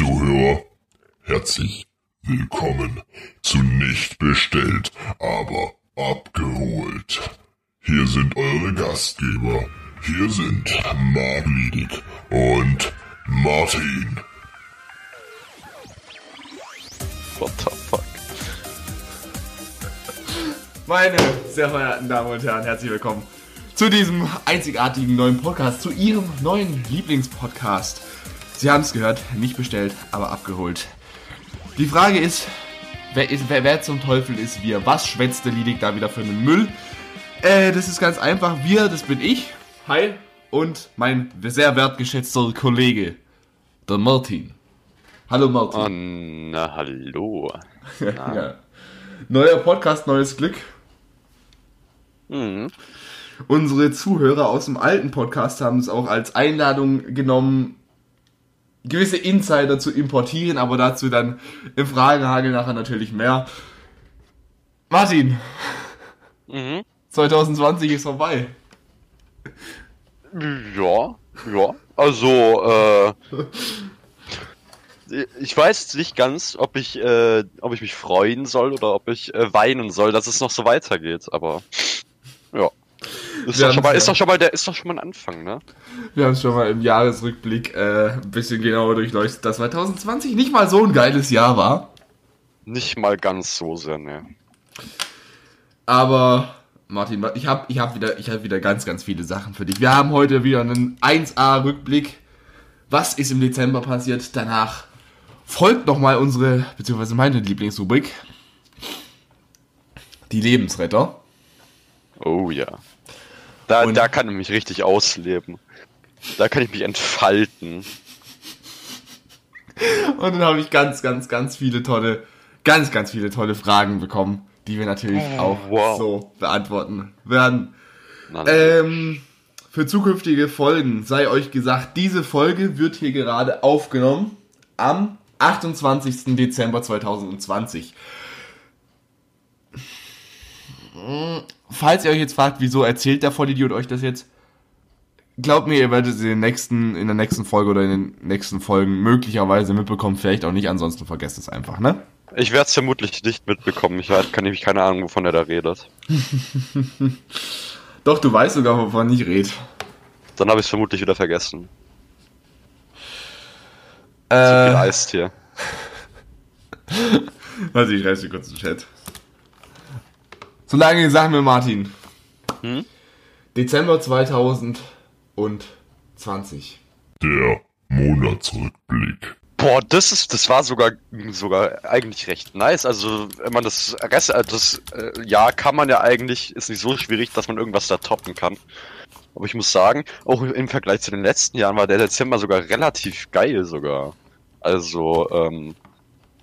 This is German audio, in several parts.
Zuhörer, herzlich willkommen zu Nicht bestellt, aber abgeholt. Hier sind eure Gastgeber. Hier sind Marc Liedig und Martin. What the fuck? Meine sehr verehrten Damen und Herren, herzlich willkommen zu diesem einzigartigen neuen Podcast, zu Ihrem neuen Lieblingspodcast. Sie haben es gehört, nicht bestellt, aber abgeholt. Die Frage ist, wer, ist wer, wer zum Teufel ist wir? Was schwätzt der Liedig da wieder für einen Müll? Äh, das ist ganz einfach. Wir, das bin ich. Hi. Und mein sehr wertgeschätzter Kollege, der Martin. Hallo Martin. Oh, na, hallo. Ja. Neuer Podcast, neues Glück. Mhm. Unsere Zuhörer aus dem alten Podcast haben es auch als Einladung genommen, gewisse Insider zu importieren, aber dazu dann im Fragenhagel nachher natürlich mehr. Martin, Mhm. 2020 ist vorbei. Ja, ja. Also, äh. Ich weiß jetzt nicht ganz, ob ich, äh, ob ich mich freuen soll oder ob ich äh, weinen soll, dass es noch so weitergeht, aber ja. Ist doch, schon mal, ist doch schon mal der, ist doch schon mal ein Anfang, ne? Wir haben es schon mal im Jahresrückblick äh, ein bisschen genauer durchleuchtet, dass 2020 nicht mal so ein geiles Jahr war. Nicht mal ganz so sehr, ne. Aber Martin, ich habe ich hab wieder, ich hab wieder ganz, ganz viele Sachen für dich. Wir haben heute wieder einen 1A-Rückblick. Was ist im Dezember passiert? Danach folgt nochmal unsere, beziehungsweise meine Lieblingsrubrik. Die Lebensretter. Oh ja. Da, Und- da kann ich mich richtig ausleben. Da kann ich mich entfalten. Und dann habe ich ganz, ganz, ganz viele tolle, ganz, ganz viele tolle Fragen bekommen, die wir natürlich auch wow. so beantworten werden. Ähm, für zukünftige Folgen sei euch gesagt, diese Folge wird hier gerade aufgenommen am 28. Dezember 2020. Falls ihr euch jetzt fragt, wieso erzählt der Vollidiot euch das jetzt? Glaubt mir, ihr werdet es in, den nächsten, in der nächsten Folge oder in den nächsten Folgen möglicherweise mitbekommen, vielleicht auch nicht, ansonsten vergesst es einfach, ne? Ich werde es vermutlich nicht mitbekommen. Ich habe kann nämlich keine Ahnung, wovon er da redet. Doch, du weißt sogar, wovon ich rede. Dann habe ich es vermutlich wieder vergessen. Zu viel Äh, Eistee. Also ich reiße kurz den Chat. Solange sag mir Martin. Hm? Dezember 2020. Der Monatsrückblick. Boah, das ist, das war sogar, sogar eigentlich recht nice. Also, wenn man das Rest, äh, das äh, Jahr kann man ja eigentlich, ist nicht so schwierig, dass man irgendwas da toppen kann. Aber ich muss sagen, auch im Vergleich zu den letzten Jahren war der Dezember sogar relativ geil sogar. Also, ähm,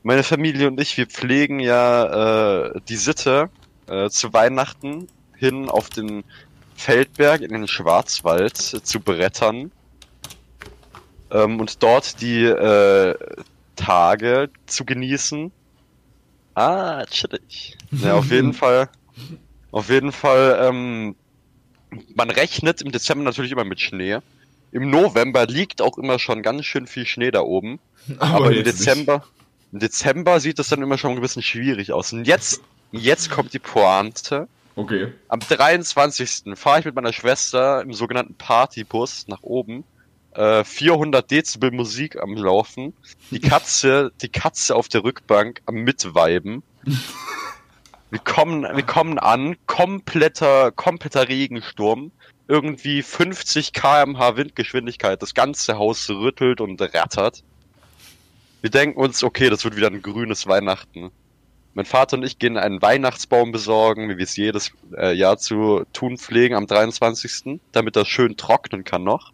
meine Familie und ich, wir pflegen ja äh, die Sitte, äh, zu Weihnachten hin auf den Feldberg in den Schwarzwald äh, zu brettern ähm, und dort die äh, Tage zu genießen. Ah, chillig. Ja, auf jeden Fall. Auf jeden Fall, ähm, man rechnet im Dezember natürlich immer mit Schnee. Im November liegt auch immer schon ganz schön viel Schnee da oben. Aber, im jetzt nicht. Dezember, im Dezember sieht das dann immer schon ein bisschen schwierig aus. Und jetzt, jetzt kommt die Pointe. Okay. Am 23. fahre ich mit meiner Schwester im sogenannten Partybus nach oben. Äh, 400 Dezibel Musik am Laufen. Die Katze, die Katze auf der Rückbank am Mitweiben. Wir kommen, wir kommen an, kompletter, kompletter Regensturm. Irgendwie 50 kmh Windgeschwindigkeit. Das ganze Haus rüttelt und rattert. Wir denken uns, okay, das wird wieder ein grünes Weihnachten. Mein Vater und ich gehen einen Weihnachtsbaum besorgen, wie wir es jedes äh, Jahr zu tun pflegen, am 23., damit das schön trocknen kann noch.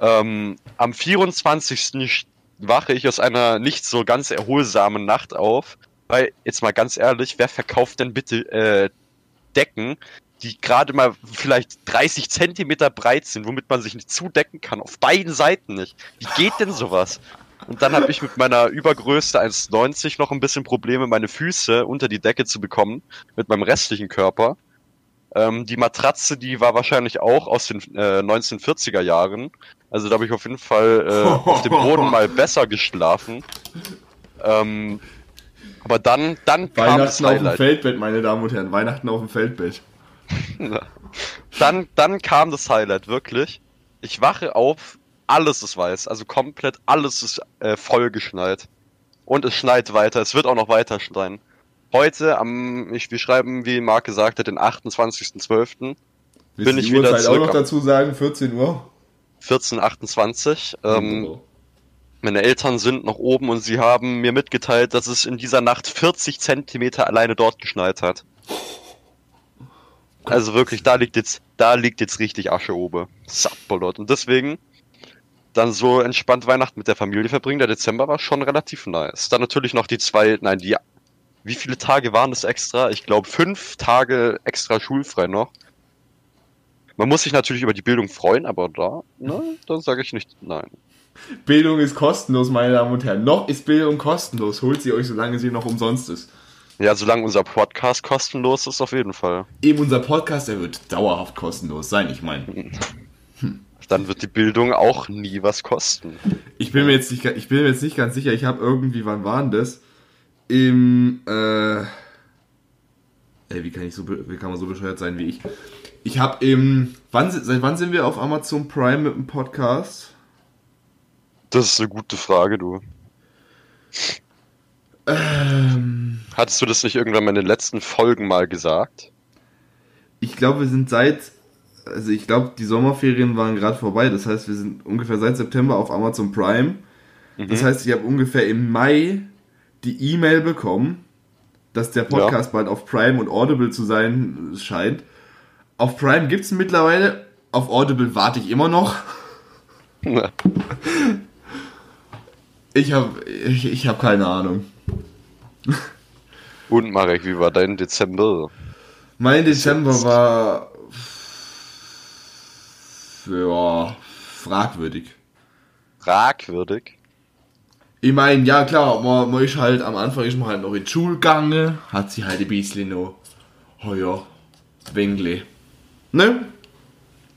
Ähm, am 24. sch- wache ich aus einer nicht so ganz erholsamen Nacht auf, weil, jetzt mal ganz ehrlich, wer verkauft denn bitte äh, Decken, die gerade mal vielleicht 30 Zentimeter breit sind, womit man sich nicht zudecken kann, auf beiden Seiten nicht. Wie geht denn sowas? Und dann habe ich mit meiner Übergröße 1,90 noch ein bisschen Probleme, meine Füße unter die Decke zu bekommen, mit meinem restlichen Körper. Ähm, die Matratze, die war wahrscheinlich auch aus den äh, 1940er Jahren. Also da habe ich auf jeden Fall äh, auf dem Boden mal besser geschlafen. Ähm, aber dann, dann kam das Weihnachten auf dem Highlight. Feldbett, meine Damen und Herren. Weihnachten auf dem Feldbett. Dann, dann kam das Highlight, wirklich. Ich wache auf, alles ist weiß, also komplett alles ist äh, vollgeschneit. Und es schneit weiter, es wird auch noch weiter schneien. Heute, am, ich, wir schreiben, wie Marc gesagt hat, den 28.12., Willst Bin ich wieder Uhrzeit auch zurück noch am- dazu sagen? 14 Uhr? 14.28. Ähm, Oh. meine Eltern sind noch oben und sie haben mir mitgeteilt, dass es in dieser Nacht 40 Zentimeter alleine dort geschneit hat. Also wirklich, da liegt jetzt, da liegt jetzt richtig Asche oben. Sapperlot. Und deswegen dann so entspannt Weihnachten mit der Familie verbringen. Der Dezember war schon relativ nice. Dann natürlich noch die zwei, nein, die, wie viele Tage waren das extra? Ich glaube fünf Tage extra schulfrei noch. Man muss sich natürlich über die Bildung freuen, aber da, ne, da sage ich nicht nein. Bildung ist kostenlos, meine Damen und Herren. Noch ist Bildung kostenlos. Holt sie euch, solange sie noch umsonst ist. Ja, solange unser Podcast kostenlos ist, auf jeden Fall. Eben unser Podcast, der wird dauerhaft kostenlos sein, ich meine. Dann wird die Bildung auch nie was kosten. Ich bin mir jetzt nicht, ich bin mir jetzt nicht ganz sicher. Ich habe irgendwie, wann war denn das? Im, äh, ey, wie kann ich so, wie kann man so bescheuert sein wie ich? Ich habe im, wann, seit wann sind wir auf Amazon Prime mit dem Podcast? Das ist eine gute Frage, du. Ähm, Hattest du das nicht irgendwann mal in den letzten Folgen mal gesagt? ich glaube, wir sind seit, also ich glaube, die Sommerferien waren gerade vorbei. Das heißt, wir sind ungefähr seit September auf Amazon Prime. Das Mhm. heißt, ich habe ungefähr im Mai die E-Mail bekommen, dass der Podcast bald auf Prime und Audible zu sein scheint. Auf Prime gibt es mittlerweile, auf Audible warte ich immer noch. Ich habe ich, ich hab keine Ahnung. Und Marek, wie war dein Dezember? Mein Dezember war ja, fragwürdig. Fragwürdig. Ich meine, ja klar, man, man ist halt, am Anfang ist man halt noch in die Schule gegangen, hat sich halt ein bisschen noch, oh ja, Wengle. Ne?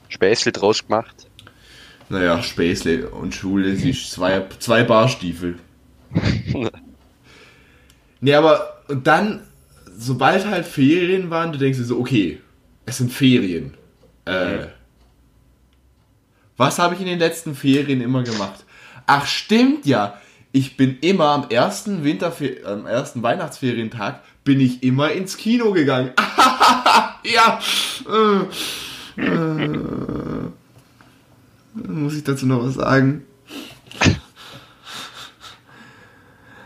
Späßli draus gemacht. Naja, Späßle und Schule, es ist zwei, zwei Barstiefel. ne, aber, und dann, sobald halt Ferien waren, du denkst dir so, okay, es sind Ferien. Äh, was habe ich in den letzten Ferien immer gemacht? Ach, stimmt ja. Ich bin immer am ersten Winterfer am ersten Weihnachtsferientag bin ich immer ins Kino gegangen. ja. Äh, äh, muss ich dazu noch was sagen?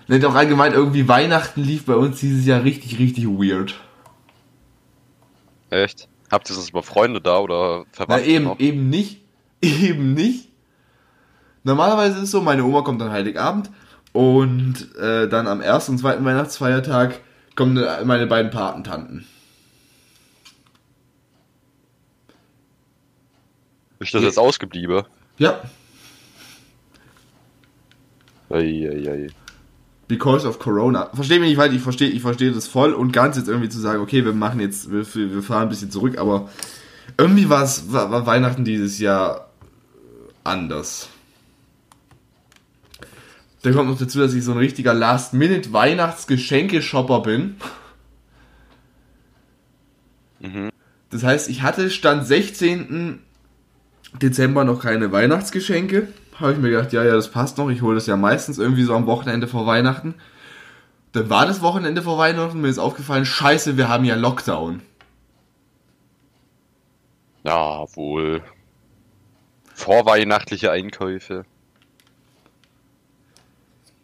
Ne, doch allgemein irgendwie Weihnachten lief bei uns dieses Jahr richtig, richtig weird. Echt? Habt ihr sonst mal Freunde da oder Na, Verwandte eben, noch? eben nicht. Eben nicht. Normalerweise ist es so, meine Oma kommt dann Heiligabend und äh, dann am ersten und zweiten Weihnachtsfeiertag kommen meine beiden Patentanten. Ist das jetzt ausgeblieben? Ja, Eieiei. because of Corona. Verstehe mich nicht weit, ich verstehe ich verstehe das voll und ganz jetzt irgendwie zu sagen, okay, wir machen jetzt, wir, wir fahren ein bisschen zurück, aber irgendwie war es, war, war Weihnachten dieses Jahr anders. Da kommt noch dazu, dass ich so ein richtiger Last-Minute-Weihnachtsgeschenke-Shopper bin. Mhm. Das heißt, ich hatte Stand 16. Dezember noch keine Weihnachtsgeschenke. Habe ich mir gedacht, ja, ja, das passt noch. Ich hole das ja meistens irgendwie so am Wochenende vor Weihnachten. Dann war das Wochenende vor Weihnachten, mir ist aufgefallen, scheiße, wir haben ja Lockdown. Ja, wohl. Vorweihnachtliche Einkäufe.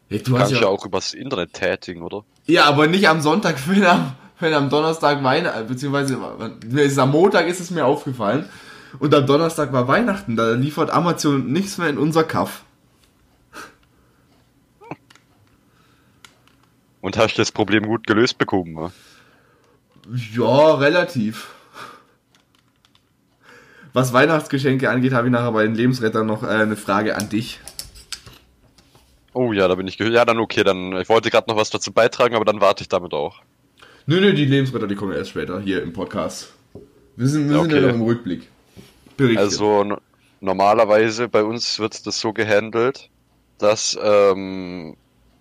Ja, du Kannst ja, auch übers Internet tätigen, oder? ja, aber nicht am Sonntag, wenn am, wenn am Donnerstag Weihnachten, beziehungsweise ist am Montag ist es mir aufgefallen. Und am Donnerstag war Weihnachten, da liefert Amazon nichts mehr in unser Kaff. Und hast du das Problem gut gelöst bekommen? ne? Ja, relativ. Was Weihnachtsgeschenke angeht, habe ich nachher bei den Lebensrettern noch äh, eine Frage an dich. Oh ja, da bin ich ge Ja, dann okay, dann. Ich wollte gerade noch was dazu beitragen, aber dann warte ich damit auch. Nö, nö, die Lebensretter, die kommen erst später hier im Podcast. Wir sind, wir Ja, sind ja okay. noch im Rückblick. Berichte. Also no- normalerweise bei uns wird das so gehandelt, dass ähm,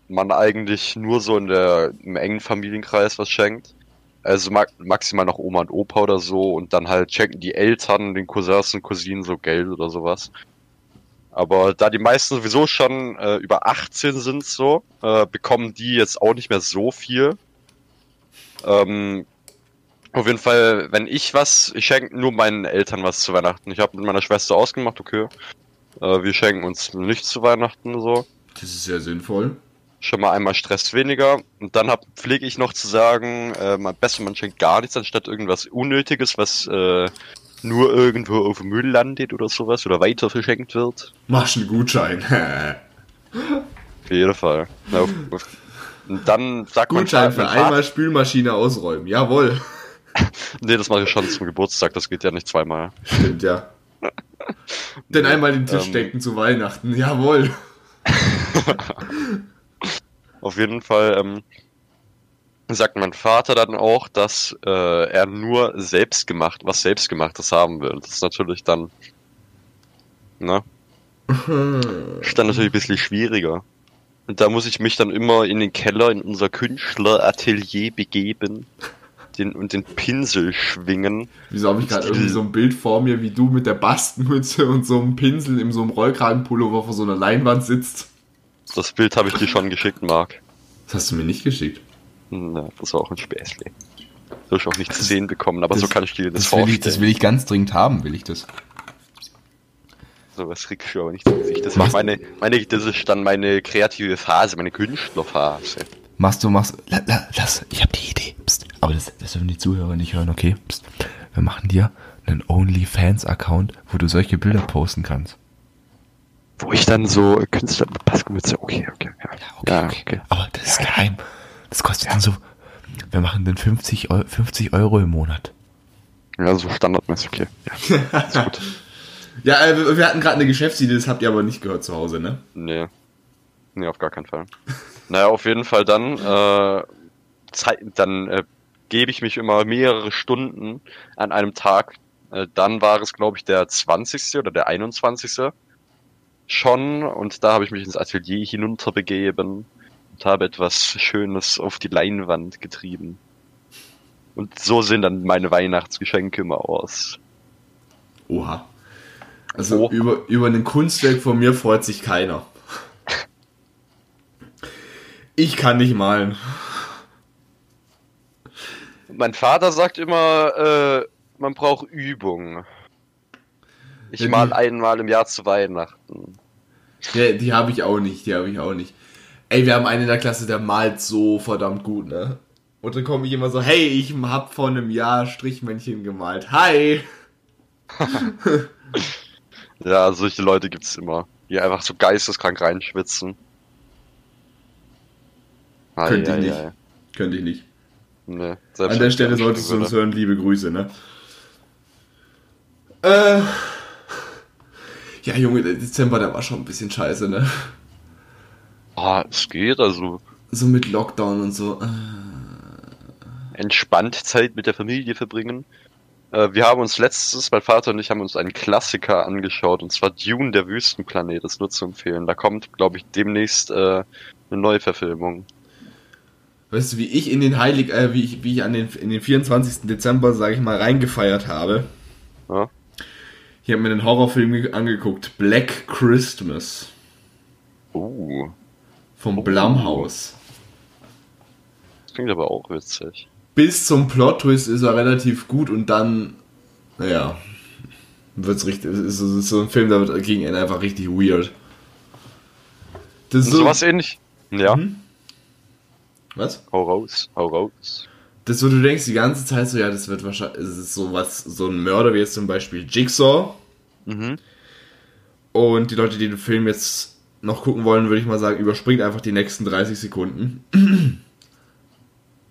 man eigentlich nur so in der im engen Familienkreis was schenkt. Also ma maximal noch Oma und Opa oder so und dann halt schenken die Eltern den Cousins und Cousinen so Geld oder sowas. Aber da die meisten sowieso schon äh, über 18 sind so, äh, bekommen die jetzt auch nicht mehr so viel. Ähm, auf jeden Fall, wenn ich was, ich schenke nur meinen Eltern was zu Weihnachten. Ich habe mit meiner Schwester ausgemacht, okay. Äh, wir schenken uns nichts zu Weihnachten so. das ist sehr sinnvoll. Schon mal einmal Stress weniger. Und dann hab, pflege ich noch zu sagen, äh, am besten man schenkt gar nichts, anstatt irgendwas Unnötiges, was äh, nur irgendwo auf dem Müll landet oder sowas oder weiter verschenkt wird. Machst einen Gutschein. Auf jeden Fall. Na, auf, auf, und dann sagt man Gutschein für mein Vater- einmal Spülmaschine ausräumen. Jawohl. Nee, das mache ich schon zum Geburtstag, das geht ja nicht zweimal. Stimmt, ja. Denn einmal den Tisch Ähm. decken zu Weihnachten. Jawohl. Auf jeden Fall ähm, sagt mein Vater dann auch, dass äh, er nur selbstgemacht, was selbstgemachtes haben will. Das ist natürlich dann, ne? Ist dann natürlich ein bisschen schwieriger. Und da muss ich mich dann immer in den Keller, in unser Künstleratelier begeben den, und den Pinsel schwingen. Wieso habe ich gerade irgendwie so ein Bild vor mir, wie du mit der Bastenmütze und so einem Pinsel in so einem Rollkragenpullover vor so einer Leinwand sitzt? Das Bild habe ich dir schon geschickt, Marc. Das hast du mir nicht geschickt. Ja, das war auch ein Späßle. Soll ich auch nicht zu sehen bekommen, aber so kann ich dir das, das will vorstellen. ich, das will ich ganz dringend haben, will ich das. So was kriegst du aber nicht ins Gesicht. Das ist, Machst- meine, meine, das ist dann meine kreative Phase, meine Künstlerphase. Machst du, machst la, la, Lass, ich habe die Idee. Psst. Aber das, das dürfen die Zuhörer nicht hören, okay? Psst. Wir machen dir einen OnlyFans-Account, wo du solche Bilder posten kannst. Wo ich dann so Künstler mit Paskomütze, okay, okay, ja. Ja, okay. Aber das ist geheim. Das kostet dann so. Wir machen dann 50, Eu 50 Euro im Monat. Ja, so standardmäßig, okay. Ja, ist gut. Ja, äh, wir- wir hatten gerade eine Geschäftsidee, das habt ihr aber nicht gehört zu Hause, ne? Nee. Nee, auf gar keinen Fall. Naja, auf jeden Fall dann, äh, Zeit, dann äh, gebe ich mich immer mehrere Stunden an einem Tag. Äh, dann war es, glaube ich, der 20. oder der 21. schon und da habe ich mich ins Atelier hinunterbegeben und habe etwas Schönes auf die Leinwand getrieben. Und so sehen dann meine Weihnachtsgeschenke immer aus. Oha. Also Oh. über, über ein Kunstwerk von mir freut sich keiner. Ich kann nicht malen. Mein Vater sagt immer, äh, man braucht Übung. Ich Ja, mal einmal im Jahr zu Weihnachten. Ja, die habe ich auch nicht, die habe ich auch nicht. Ey, wir haben einen in der Klasse, der malt so verdammt gut, ne? Und dann komme ich immer so, hey, ich hab vor einem Jahr Strichmännchen gemalt. Hi! Ja, solche Leute gibt's immer, die einfach so geisteskrank reinschwitzen. Ei, Könnte ich nicht. Könnte ich nicht. Nee, An wenn der Stelle solltest du uns hören, liebe Grüße, ne? Äh. Ja, Junge, der Dezember, der war schon ein bisschen scheiße, ne? Ah, es geht, also So mit Lockdown und so. Äh. entspannt Zeit mit der Familie verbringen. Äh, wir haben uns letztes, mein Vater und ich haben uns einen Klassiker angeschaut, und zwar Dune, der Wüstenplanet, das nur zu empfehlen. Da kommt, glaube ich, demnächst äh, eine neue Verfilmung. Weißt du, wie ich in den Heilig, äh, wie ich, wie ich an den, in den 24. Dezember, sage ich mal, reingefeiert habe? Ja? Ich habe mir einen Horrorfilm ge- angeguckt, Black Christmas Uh, vom Blumhouse. das klingt aber auch witzig. Bis zum Plot-Twist ist er relativ gut und dann, naja, wird's richtig, ist, ist so ein Film, da wird gegen Ende einfach richtig weird. Das ist Und so, sowas ähnlich. Ja, Mhm. was? hau raus, hau raus. Das so, du denkst die ganze Zeit so, ja, das wird wahrscheinlich, es ist so was, so ein Mörder wie jetzt zum Beispiel Jigsaw. Mhm. Und die Leute, die den Film jetzt noch gucken wollen, würde ich mal sagen, überspringt einfach die nächsten 30 Sekunden.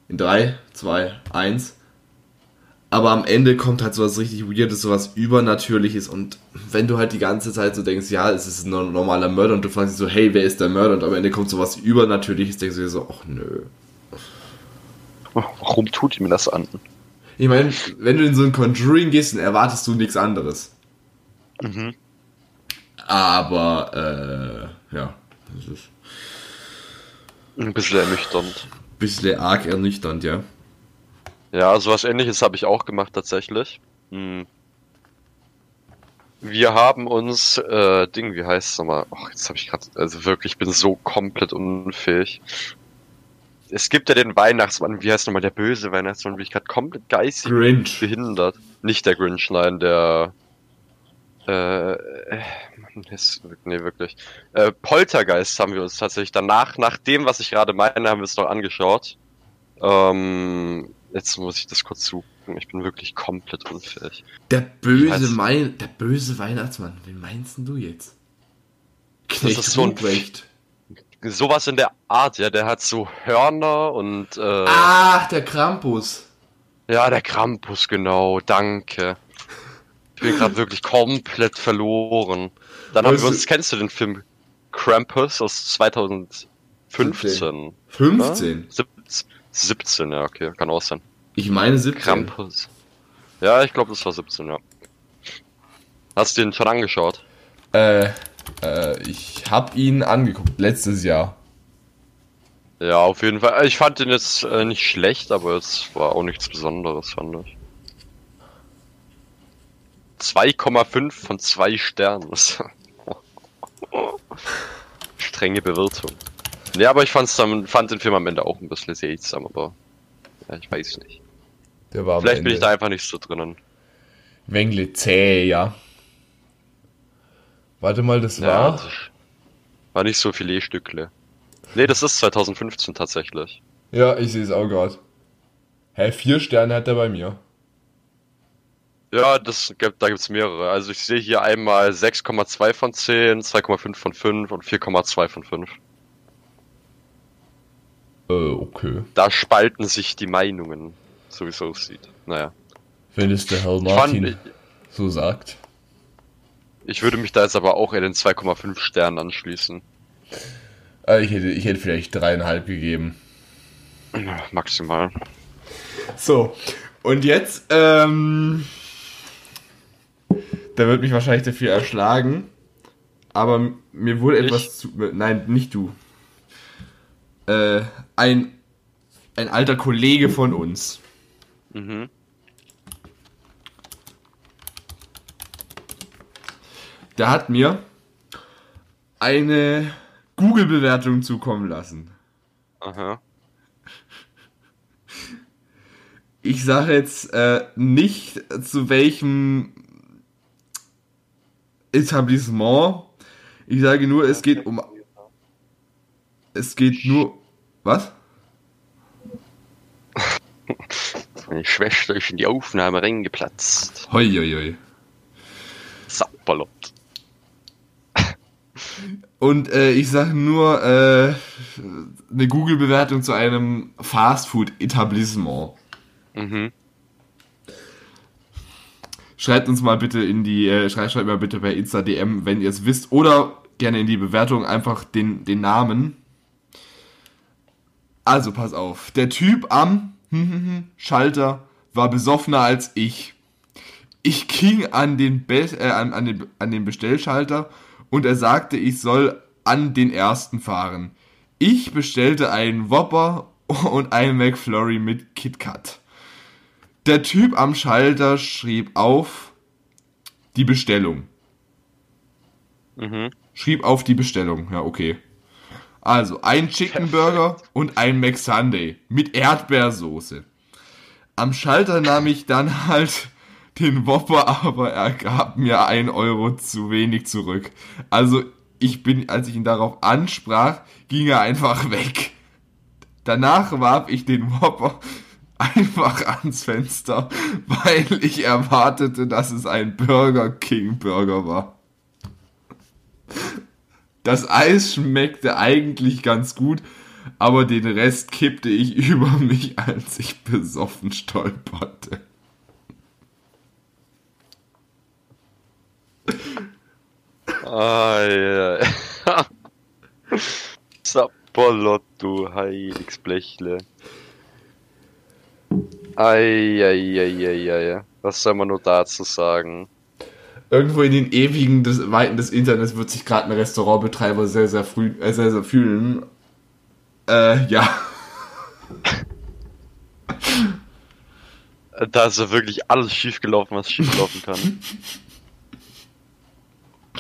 In 3, 2, 1. Aber am Ende kommt halt sowas richtig Weirdes, sowas Übernatürliches. Und wenn du halt die ganze Zeit so denkst, ja, es ist ein normaler Mörder und du fragst dich so, hey, wer ist der Mörder? Und am Ende kommt sowas Übernatürliches, denkst du dir so, ach nö. Warum tut ihr mir das an? Ich meine, wenn du in so ein Conjuring gehst, dann erwartest du nichts anderes. Mhm. Aber, äh, ja, das ist Ein bisschen ernüchternd. ein bisschen arg ernüchternd, ja. Ja, sowas ähnliches habe ich auch gemacht tatsächlich. Hm. Wir haben uns, äh, Ding, wie heißt es nochmal? Ach, jetzt habe ich gerade, also wirklich, ich bin so komplett unfähig. Es gibt ja den Weihnachtsmann, wie heißt nochmal der böse Weihnachtsmann, bin ich gerade komplett geistig Grinch. behindert. Nicht der Grinch, nein, der, äh, äh, Mann, ist, nee, wirklich. Äh, Poltergeist haben wir uns tatsächlich danach, nach dem, was ich gerade meine, haben wir es noch angeschaut. Ähm, jetzt muss ich das kurz suchen. Ich bin wirklich komplett unfähig. Der böse, mein, der böse Weihnachtsmann. Wen meinst denn du jetzt? Knecht ist so ein- Ruprecht. Sowas in der Art, ja, der hat so Hörner und, äh, Ach, der Krampus. ja, der Krampus, genau, danke. Ich bin gerade wirklich komplett verloren. Dann haben wir uns, kennst du den Film Krampus aus 2015? 15. Ja? 17, 17, ja, okay, kann auch sein. Ich meine 17. Krampus. Ja, ich glaube, das war 17, ja. Hast du den schon angeschaut? Äh, äh, ich hab ihn angeguckt, letztes Jahr. Ja, auf jeden Fall. Ich fand den jetzt äh, nicht schlecht, aber es war auch nichts Besonderes, fand ich. 2,5 von 2 Sternen. Strenge Bewertung. Ja, aber ich fand's dann, fand den Film am Ende auch ein bisschen seltsam, aber ja, ich weiß nicht. Der war am Vielleicht bin ich da einfach nicht so drinnen. Wengle zäh, ja. Warte mal, das Ja, war. war nicht so Filetstückle. Nee, das ist 2015 tatsächlich. Ja, ich sehe es auch gerade. Hä, vier Sterne hat er bei mir. Ja, das gibt, da gibt's mehrere. Also ich sehe hier einmal 6,2 von 10, 2,5 von 5 und 4,2 von 5. Äh, okay. Da spalten sich die Meinungen, so wie es aussieht. Naja. Wenn es der Herr fand, Martin ich, so sagt. Ich würde mich da jetzt aber auch in den 2,5 Sternen anschließen. Äh, ich, hätte, ich hätte vielleicht dreieinhalb gegeben. Ja, Maximal. So, und jetzt, ähm. Da wird mich wahrscheinlich dafür erschlagen. Aber mir wurde Ich? etwas zu. Nein, nicht du. Äh, ein. Ein alter Kollege von uns. Mhm. Der hat mir eine Google-Bewertung zukommen lassen. Aha. Ich sage jetzt äh, nicht zu welchem Etablissement. Ich sage nur, es geht um. Es geht nur. Was? Meine Schwester ist in die Aufnahme reingeplatzt. Hoi, hoi, hoi. Sapperlot. Und äh, ich sage nur äh, eine Google-Bewertung zu einem Fastfood-Etablissement. Mhm. Schreibt uns mal bitte in die, äh, schreibt, schreibt mal bitte bei Insta DM, wenn ihr es wisst, oder gerne in die Bewertung einfach den, den Namen. Also pass auf, der Typ am Schalter war besoffener als ich. Ich ging an den, Be äh, an, an, den, an den Bestellschalter und er sagte, ich soll an den ersten fahren. Ich bestellte einen Whopper und einen McFlurry mit KitKat. Der Typ am Schalter schrieb auf die Bestellung. Mhm. Schrieb auf die Bestellung. Ja, okay. Also, ein Chicken Burger und ein McSunday mit Erdbeersoße. Am Schalter nahm ich dann halt den Whopper, aber er gab mir ein Euro zu wenig zurück. Also, ich bin, als ich ihn darauf ansprach, ging er einfach weg. Danach warf ich den Whopper einfach ans Fenster, weil ich erwartete, dass es ein Burger King Burger war. Das Eis schmeckte eigentlich ganz gut, aber den Rest kippte ich über mich, als ich besoffen stolperte. Ah, ja. Du Heiligsblechle. Eieieiei. Was soll man nur dazu sagen? Irgendwo in den ewigen des, Weiten des Internets wird sich gerade ein Restaurantbetreiber sehr, sehr früh, äh, sehr, sehr fühlen. Äh, ja. Da ist ja wirklich alles schiefgelaufen, was schieflaufen kann.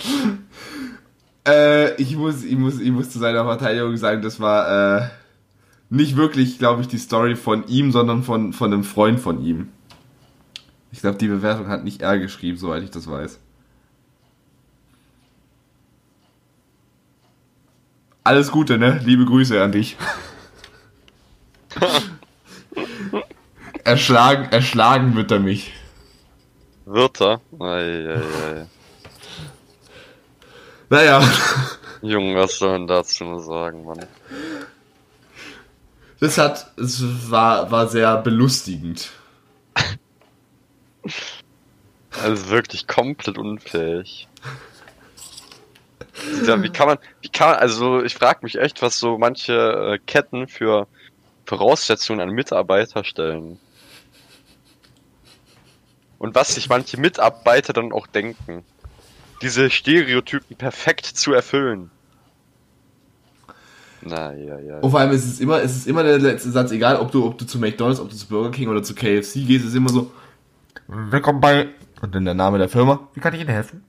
Äh, ich muss, ich muss, ich muss zu seiner Verteidigung sagen, das war äh, nicht wirklich, glaube ich, die Story von ihm, sondern von, von einem Freund von ihm. Ich glaube, die Bewertung hat nicht er geschrieben, soweit ich das weiß. Alles Gute, ne? Liebe Grüße an dich. erschlagen, erschlagen wird er mich. Wird er? Eieiei. Naja, Junge, was soll man dazu nur sagen, Mann? das hat, es war, war sehr belustigend. Also wirklich komplett unfähig. Ja, wie kann man, wie kann man, also ich frage mich echt, was so manche äh, Ketten für Voraussetzungen an Mitarbeiter stellen. Und was sich manche Mitarbeiter dann auch denken. Diese Stereotypen perfekt zu erfüllen. Na ja, ja. Und vor allem ist es immer, es ist immer der letzte Satz, egal ob du, ob du zu McDonalds, ob du zu Burger King oder zu KFC gehst, ist immer so, willkommen bei, und dann der Name der Firma, wie kann ich Ihnen helfen?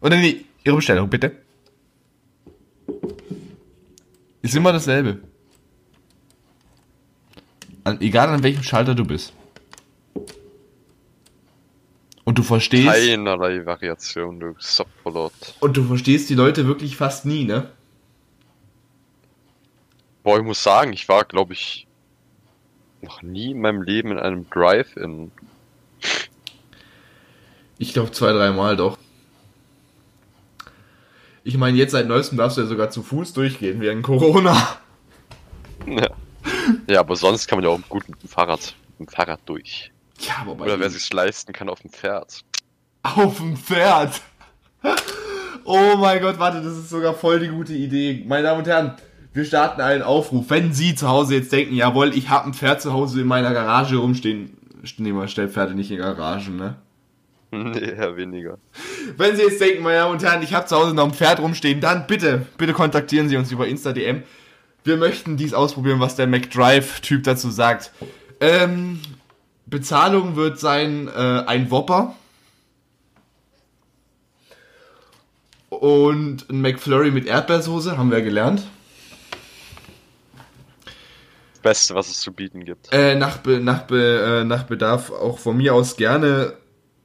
Oder nee, Ihre Bestellung, bitte. Ist immer dasselbe. An, egal an welchem Schalter du bist. Und du verstehst, Keinerlei Variation, du Subpolot. und du verstehst die Leute wirklich fast nie, ne? Boah, ich muss sagen, ich war, glaube ich, noch nie in meinem Leben in einem Drive-In. Ich glaube zwei, dreimal doch. Ich meine, jetzt seit neuestem darfst du ja sogar zu Fuß durchgehen während Corona. Ja. ja, aber sonst kann man ja auch gut mit dem Fahrrad, mit dem Fahrrad durch. Ja, aber bei Oder wer sich's leisten kann, auf dem Pferd. auf dem Pferd. Oh mein Gott, warte, das ist sogar voll die gute Idee. Meine Damen und Herren, wir starten einen Aufruf. Wenn Sie zu Hause jetzt denken, jawohl, ich habe ein Pferd zu Hause in meiner Garage rumstehen. Nee, man stellt Pferde nicht in Garagen, ne? Nee, eher weniger. Wenn Sie jetzt denken, meine Damen und Herren, ich habe zu Hause noch ein Pferd rumstehen, dann bitte, bitte kontaktieren Sie uns über Insta-DM. Wir möchten dies ausprobieren, was der McDrive-Typ dazu sagt. Ähm, Bezahlung wird sein äh, ein Whopper. Und ein McFlurry mit Erdbeersoße, haben wir gelernt. Beste, was es zu bieten gibt. Äh, nach, Be nach, Be äh, nach Bedarf auch von mir aus gerne,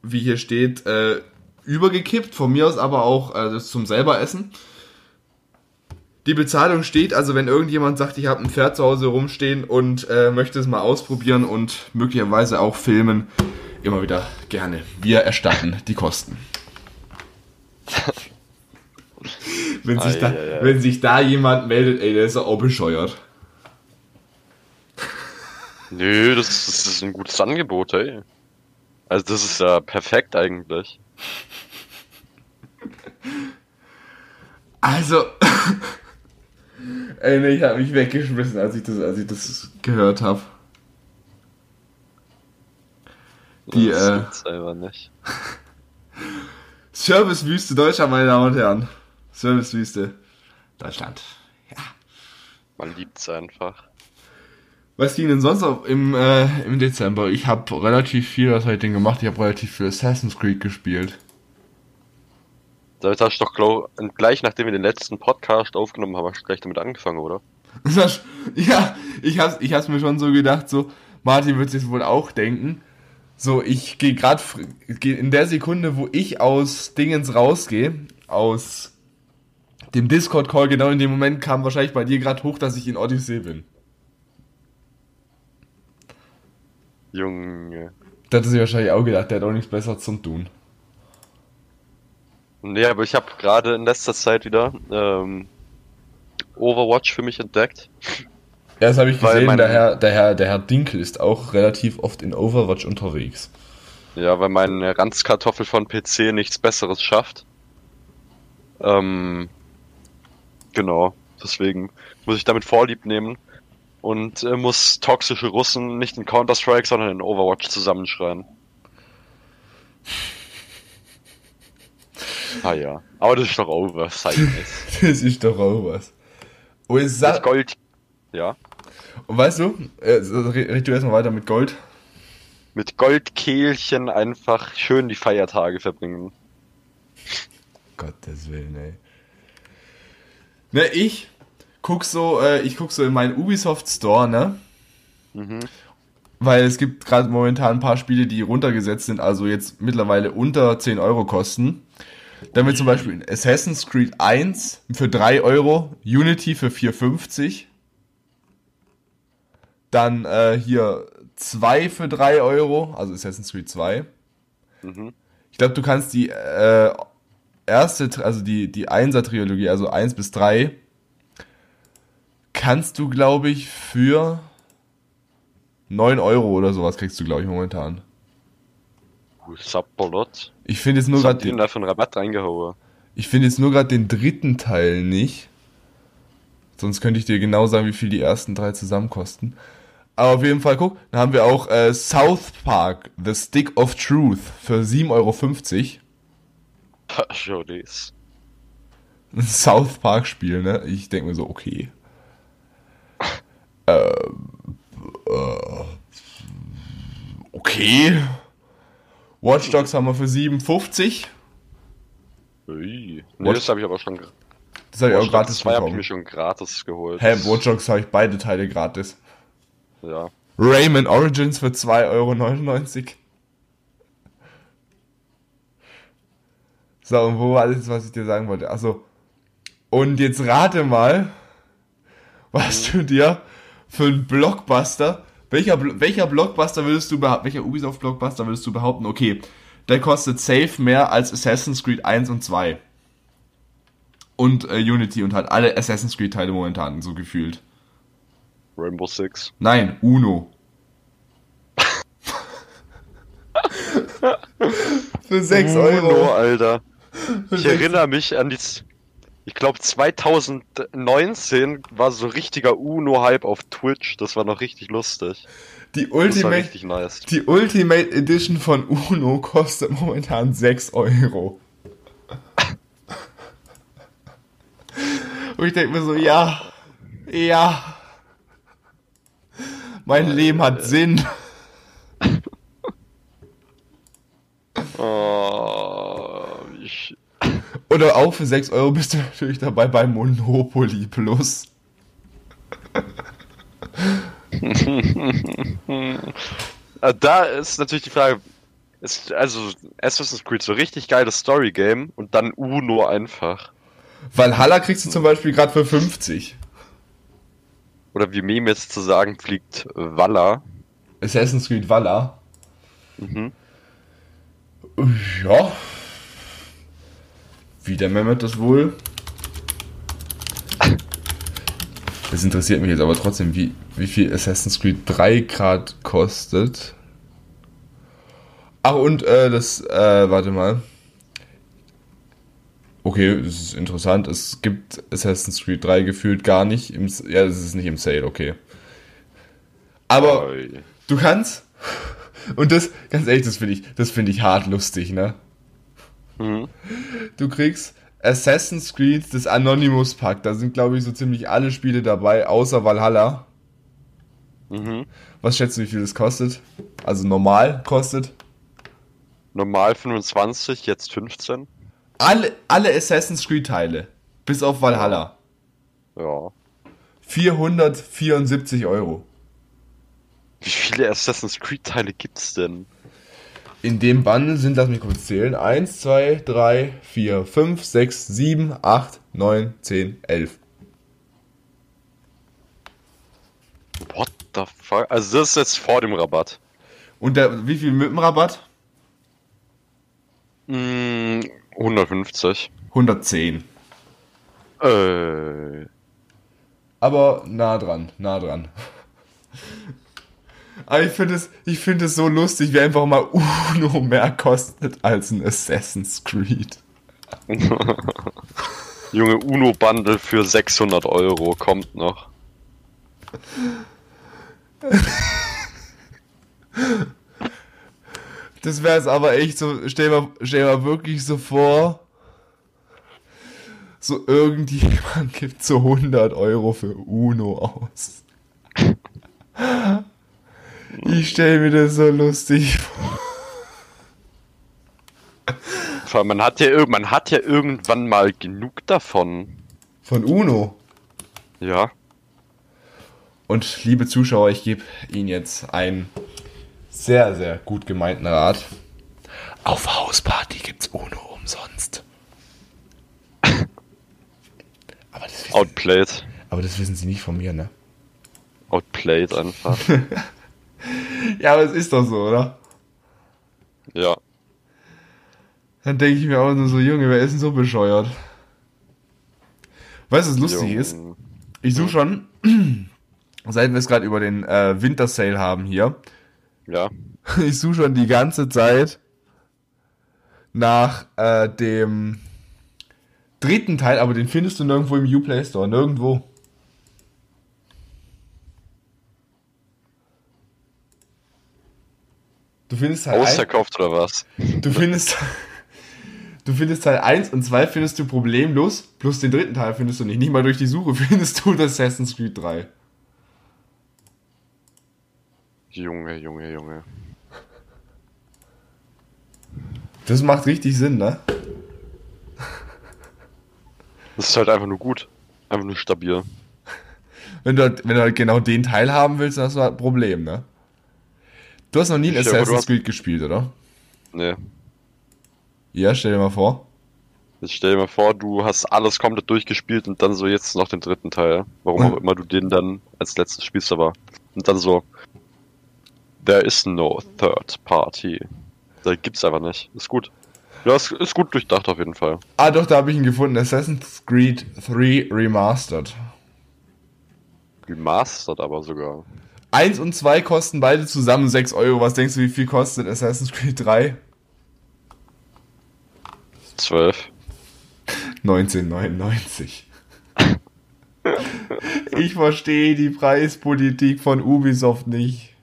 wie hier steht, äh, übergekippt. Von mir aus aber auch äh, zum selber essen. Die Bezahlung steht, also wenn irgendjemand sagt, ich habe ein Pferd zu Hause rumstehen und äh, möchte es mal ausprobieren und möglicherweise auch filmen, immer wieder gerne. Wir erstatten die Kosten. wenn, sich da, Ei, ei, ei. wenn sich da jemand meldet, ey, der ist ja auch bescheuert. Nö, das ist, das ist ein gutes Angebot, ey. Also das ist ja perfekt eigentlich. Also, ey, ich habe mich weggeschmissen, als ich das, als ich das gehört habe. Die, das äh, gibt's einfach nicht. Servicewüste Deutschland, meine Damen und Herren. Servicewüste Deutschland. Ja. Man liebt's einfach. Was ging denn sonst noch im, äh, im Dezember? Ich habe relativ viel was heute gemacht. Ich habe relativ viel Assassin's Creed gespielt. Damit hast du doch glaub, gleich nachdem wir den letzten Podcast aufgenommen haben, hast du gleich damit angefangen, oder? Das- ja, ich hab's, ich hab's mir schon so gedacht, so, Martin wird sich wohl auch denken. So, ich gehe gerade in der Sekunde, wo ich aus Dingens rausgehe, aus dem Discord-Call, genau in dem Moment kam wahrscheinlich bei dir gerade hoch, dass ich in Odyssey bin. Junge. Da hat er sich wahrscheinlich auch gedacht, der hat auch nichts besser zum tun. Nee, aber ich habe gerade in letzter Zeit wieder ähm, Overwatch für mich entdeckt. Ja, das habe ich gesehen, mein- der Herr, der, Herr, der Herr Dinkel ist auch relativ oft in Overwatch unterwegs. Ja, weil meine Ranzkartoffel von PC nichts Besseres schafft. Ähm, genau, deswegen muss ich damit Vorlieb nehmen. und äh, muss toxische Russen nicht in Counter-Strike, sondern in Overwatch zusammenschreien. Ah ja, aber das ist doch sei es. Das ist doch auch was. Und, es sa- Gold, ja, und weißt du, äh, red du erstmal weiter mit Gold. mit Goldkehlchen einfach schön die Feiertage verbringen. Gottes Willen, ey. Ne, ich guck so, äh, ich guck so in meinen Ubisoft Store, ne? Mhm. Weil es gibt gerade momentan ein paar Spiele, die runtergesetzt sind, also jetzt mittlerweile unter 10 Euro kosten. Dann wird zum Beispiel Assassin's Creed 1 für 3 Euro, Unity für 4,50. Dann äh, hier 2 für 3 Euro, also Assassin's Creed 2. Mhm. Ich glaube, du kannst die äh, erste, also die, die 1er-Trilogie, also 1 bis 3, kannst du, glaube ich, für 9 Euro oder sowas kriegst du, glaube ich, momentan. Sapperlot. Ich finde jetzt nur gerade den, da einen Rabatt reingehauen? ich finde jetzt nur gerade den dritten Teil nicht. Sonst könnte ich dir genau sagen, wie viel die ersten drei zusammen kosten. Aber auf jeden Fall, guck, dann haben wir auch äh, South Park, The Stick of Truth für 7,50 Euro. Schau das. ein South Park Spiel, ne? Ich denke mir so, okay. Ähm, äh, okay. Watch Dogs haben wir für 7,50. Ui. Nee, das habe ich aber schon. Das habe ich auch gratis 2 habe ich bekommen. mir schon gratis geholt. Hä, Watch Dogs habe ich beide Teile gratis. Ja. Rayman Origins für 2,99 Euro. So, und wo war alles, was ich dir sagen wollte? Achso. Und jetzt rate mal, was du dir für einen Blockbuster, welcher, welcher Blockbuster würdest du behaupten, welcher Ubisoft Blockbuster würdest du behaupten, okay, der kostet safe mehr als Assassin's Creed 1 und 2. Und äh, Unity und halt alle Assassin's Creed Teile momentan, so gefühlt. Rainbow Six. Nein, Uno. Für 6 Uno, Euro. Alter. Für Ich erinnere mich an die. Ich glaube 2019 war so richtiger Uno-Hype auf Twitch. Das war noch richtig lustig. Die Ultimate, richtig nice. die Ultimate Edition von Uno kostet momentan 6 Euro. Und ich denke mir so, ja, ja. Mein Leben hat Sinn. Oh, Oder auch für 6 Euro bist du natürlich dabei bei Monopoly Plus. Äh, da ist natürlich die Frage, ist also Assassin's Creed so richtig geiles Story-Game und dann Uno einfach. Valhalla kriegst du zum Beispiel gerade für 50. Oder wie Meme jetzt zu sagen fliegt, Walla. Assassin's Creed Valhalla. Mhm. Ja. Wie der Mehmet das wohl? Das interessiert mich jetzt aber trotzdem, wie, wie viel Assassin's Creed 3 Grad kostet. Ach, und äh, das, äh, warte mal. Okay, das ist interessant. Es gibt Assassin's Creed 3 gefühlt gar nicht. Im, ja, das ist nicht im Sale, okay. Aber Oi. Du kannst. Und das, ganz ehrlich, das finde ich, das finde ich hart lustig, ne? Mhm. Du kriegst Assassin's Creed, das Anonymous Pack. Da sind, glaube ich, so ziemlich alle Spiele dabei, außer Valhalla. Mhm. Was schätzt du, wie viel das kostet? Also normal kostet? Normal 25, jetzt 15. Alle, alle Assassin's Creed Teile. Bis auf Valhalla. Ja. 474 Euro. Wie viele Assassin's Creed-Teile gibt's denn? In dem Bundle sind, lass mich kurz zählen, 1, 2, 3, 4, 5, 6, 7, 8, 9, 10, 11. What the fuck? Also das ist jetzt vor dem Rabatt. Und der, wie viel mit dem Rabatt? Mm, 150. 110. Äh, Aber nah dran, nah dran. Aber ich finde es, ich finde es so lustig, wie einfach mal Uno mehr kostet als ein Assassin's Creed. Junge Uno-Bundle für 600 Euro kommt noch. Das wäre es aber echt so, stell mal, stell mal wirklich so vor, so irgendjemand gibt so 100 Euro für Uno aus. Ich stell mir das so lustig vor. Vor allem, man hat ja, man hat ja irgendwann mal genug davon. Von Uno. Ja. Und liebe Zuschauer, ich gebe Ihnen jetzt einen sehr, sehr gut gemeinten Rat. Auf Hausparty gibt's Uno umsonst. Aber das, wissen, Outplayed. aber das wissen Sie nicht von mir, ne? Outplayed einfach. Ja, aber es ist doch so, oder? ja. Dann denke ich mir auch nur so, Junge, wer ist denn so bescheuert? Weißt du, was lustig Jung. ist? Ich suche schon, seit wir es gerade über den äh, Winter-Sale haben hier, Ja. ich suche schon die ganze Zeit nach äh, dem dritten Teil, aber den findest du nirgendwo im Uplay Store, nirgendwo. Du findest Teil 1, Ausverkauft oder was? du findest du findest Teil 1 und 2 findest du problemlos, plus den dritten Teil findest du nicht. Nicht mal durch die Suche findest du das Assassin's Creed 3. Junge, Junge, Junge. Das macht richtig Sinn, ne? Das ist halt einfach nur gut. Einfach nur stabil. Wenn du, halt, wenn du halt genau den Teil haben willst, dann hast du halt ein Problem, ne? Du hast noch nie ein Assassin's hast- Creed gespielt, oder? Nee. Ja, stell dir mal vor. Jetzt stell dir mal vor, du hast alles komplett durchgespielt und dann so jetzt noch den dritten Teil. Warum auch immer du den dann als letztes spielst, aber. Und dann so. There is no third party. Da gibt's einfach nicht. Ist gut. Ja, ist, ist gut durchdacht auf jeden Fall. Ah, doch, da habe ich ihn gefunden. Assassin's Creed 3 Remastered. Remastered aber sogar. 1 und 2 kosten beide zusammen 6 Euro. Was denkst du, wie viel kostet Assassin's Creed 3? 12. 1999. ich verstehe die Preispolitik von Ubisoft nicht.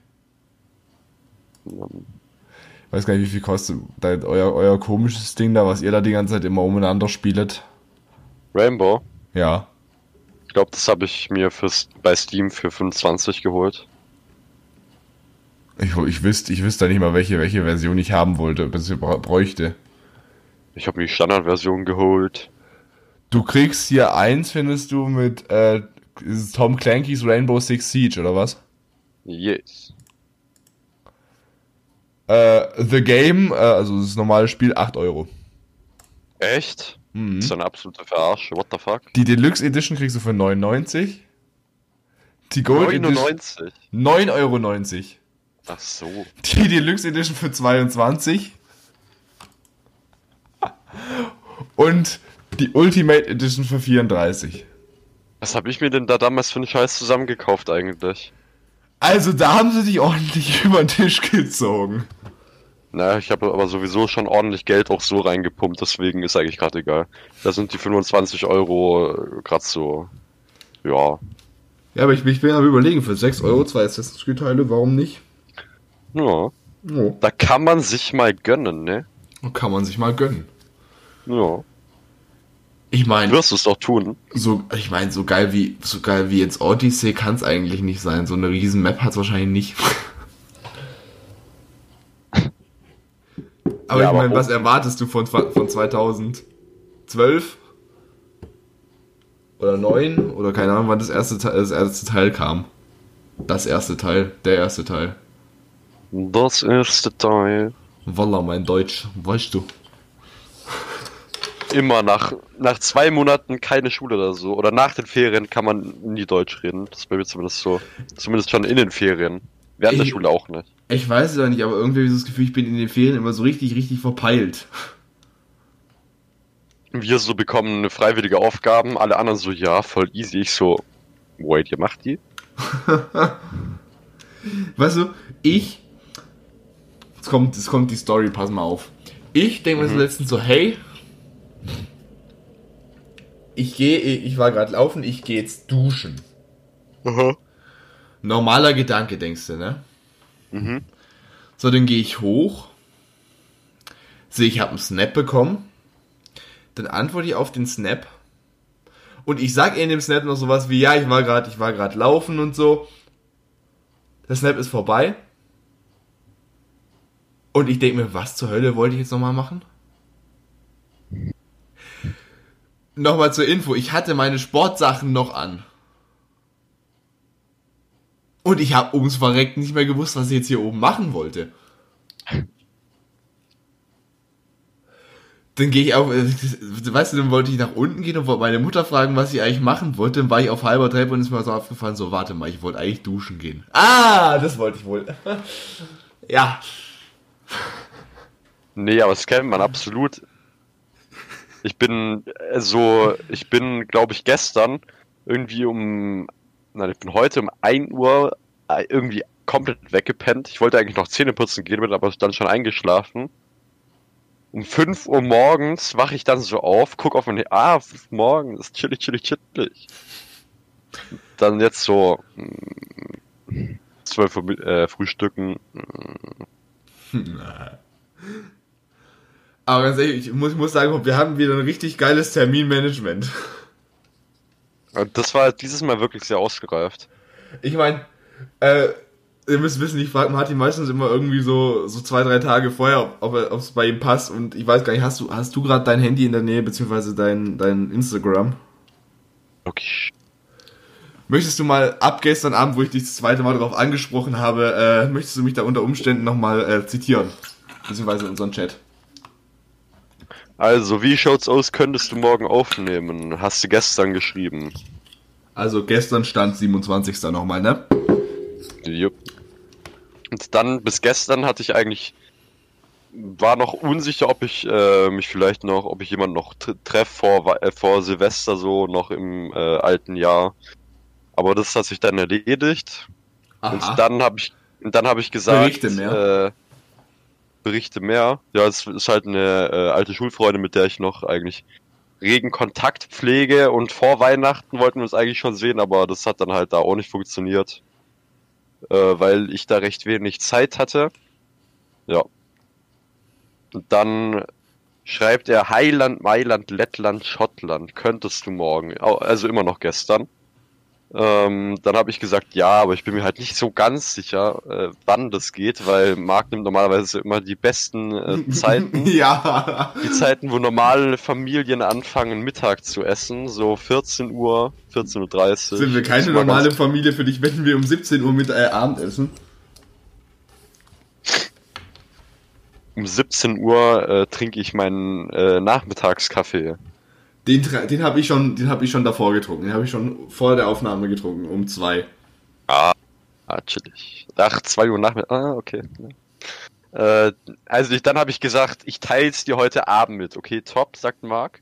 Ich weiß gar nicht, wie viel kostet euer, euer komisches Ding da, was ihr da die ganze Zeit immer umeinander spielt. Rainbow. Ja. Ich glaube, das habe ich mir fürs, bei Steam für 25 geholt. Ich, ich wüsste ich wüsste nicht mal, welche, welche Version ich haben wollte, bis ich bräuchte. Ich habe mir die Standardversion geholt. Du kriegst hier eins, findest du, mit äh, Tom Clanky's Rainbow Six Siege, oder was? Yes. Äh, The Game, äh, also das normale Spiel, 8 Euro. Echt? Mhm. Das ist eine absolute Verarsche. What the fuck? Die Deluxe Edition kriegst du für 99. Die Gold Edition 99. 9,90 Euro. Ach so. Die Deluxe Edition für 22. Und die Ultimate Edition für 34. Was habe ich mir denn da damals für einen Scheiß zusammengekauft eigentlich? Also da haben sie dich ordentlich über den Tisch gezogen. Na, ich habe aber sowieso schon ordentlich Geld auch so reingepumpt, deswegen ist eigentlich gerade egal. Da sind die 25 Euro gerade so. Ja. Ja, aber ich, ich bin am überlegen, für 6 Euro zwei Assassin's Creed Teile, warum nicht? Ja. Oh. Da kann man sich mal gönnen, ne? Kann man sich mal gönnen. Ja. Ich meine, Du wirst es doch tun. so, ich meine, so geil wie, so geil wie jetzt Odyssey kann es eigentlich nicht sein. So eine riesen Map hat es wahrscheinlich nicht. aber Ja, ich meine, was erwartest du von, von 2012? Oder 9? Oder keine Ahnung, wann das erste, Teil- das erste Teil kam. Das erste Teil, der erste Teil. Das erste Teil. Wallah, mein Deutsch, weißt du. Immer nach, nach zwei Monaten keine Schule oder so. Oder nach den Ferien kann man nie Deutsch reden. Das ist bei mir zumindest so. Zumindest schon in den Ferien. Während der Ich- Schule auch nicht. Ich weiß es auch nicht, aber irgendwie habe ich das Gefühl, ich bin in den Ferien immer so richtig, richtig verpeilt. Wir so bekommen eine freiwillige Aufgaben, alle anderen so, ja, voll easy. Ich so, wait, ihr macht die? Weißt du, ich. Jetzt kommt, jetzt kommt die Story, pass mal auf. Ich denke mir so letztens so, hey. Ich gehe, ich war gerade laufen, ich gehe jetzt duschen. Normaler Gedanke, denkst du, ne? Mhm. So, dann gehe ich hoch, sehe, ich habe einen Snap bekommen, dann antworte ich auf den Snap und ich sag in dem Snap noch sowas wie, ja, ich war gerade, ich war gerade laufen und so. Der Snap ist vorbei. Und ich denke mir, was zur Hölle wollte ich jetzt nochmal machen? Nochmal zur Info, ich hatte meine Sportsachen noch an. Und ich habe ums Verrecken nicht mehr gewusst, was ich jetzt hier oben machen wollte. Dann gehe ich auf, äh, weißt du, dann wollte ich nach unten gehen und wollte meine Mutter fragen, was ich eigentlich machen wollte. Dann war ich auf halber Treppe und ist mir so aufgefallen, so, warte mal, ich wollte eigentlich duschen gehen. Ah, das wollte ich wohl. ja. Nee, aber das kennt man absolut. Ich bin äh, so, ich bin, glaube ich, gestern irgendwie um, nein, ich bin heute um 1 Uhr äh, irgendwie komplett weggepennt. Ich wollte eigentlich noch Zähne putzen gehen, bin aber dann schon eingeschlafen. Um 5 Uhr morgens wache ich dann so auf, guck auf mein ah, 5 Uhr morgens, chillig, chillig, chillig. Dann jetzt so, mm, 12 Uhr äh, Frühstücken, Aber ganz ehrlich, ich muss, ich muss sagen, wir haben wieder ein richtig geiles Terminmanagement. Und Das war dieses Mal wirklich sehr ausgereift. Ich meine, äh, ihr müsst wissen, ich frage Martin meistens immer irgendwie so, so zwei, drei Tage vorher, ob ob es bei ihm passt. Und ich weiß gar nicht, hast du, hast du gerade dein Handy in der Nähe, beziehungsweise dein, dein Instagram? Okay. Möchtest du mal ab gestern Abend, wo ich dich das zweite Mal darauf angesprochen habe, äh, möchtest du mich da unter Umständen nochmal äh, zitieren? Beziehungsweise unseren Chat. Also, wie schaut's aus? Könntest du morgen aufnehmen? Hast du gestern geschrieben? Also gestern stand 27. nochmal, ne? Jupp. Und dann, bis gestern hatte ich eigentlich, war noch unsicher, ob ich äh, mich vielleicht noch, ob ich jemanden noch tr treffe vor, äh, vor Silvester so, noch im äh, alten Jahr. Aber das hat sich dann erledigt. Und dann habe ich, dann habe ich gesagt, Berichte mehr. Äh, Berichte mehr. Ja, es ist halt eine äh, alte Schulfreundin, mit der ich noch eigentlich regen Kontakt pflege und vor Weihnachten wollten wir uns eigentlich schon sehen, aber das hat dann halt da auch nicht funktioniert, äh, weil ich da recht wenig Zeit hatte. Ja. Und dann schreibt er Heiland, Mailand, Lettland, Schottland. Könntest du morgen? Also immer noch gestern. Ähm, dann habe ich gesagt, ja, aber ich bin mir halt nicht so ganz sicher, äh, wann das geht, weil Marc nimmt normalerweise immer die besten äh, Zeiten. ja. Die Zeiten, wo normale Familien anfangen, Mittag zu essen, so 14 Uhr, 14.30 Uhr. Sind wir keine normale ganz- Familie für dich, wenn wir um 17 Uhr mit äh, Abendessen? Um 17 Uhr äh, trinke ich meinen äh, Nachmittagskaffee. Den, den habe ich schon, den habe ich schon davor getrunken. Den habe ich schon vor der Aufnahme getrunken, um zwei. Ah, chillig. Ach, 2 Uhr Nachmittag. Ah, okay. Äh, also ich, dann habe ich gesagt, ich teil's dir heute Abend mit. Okay, top, sagt Marc.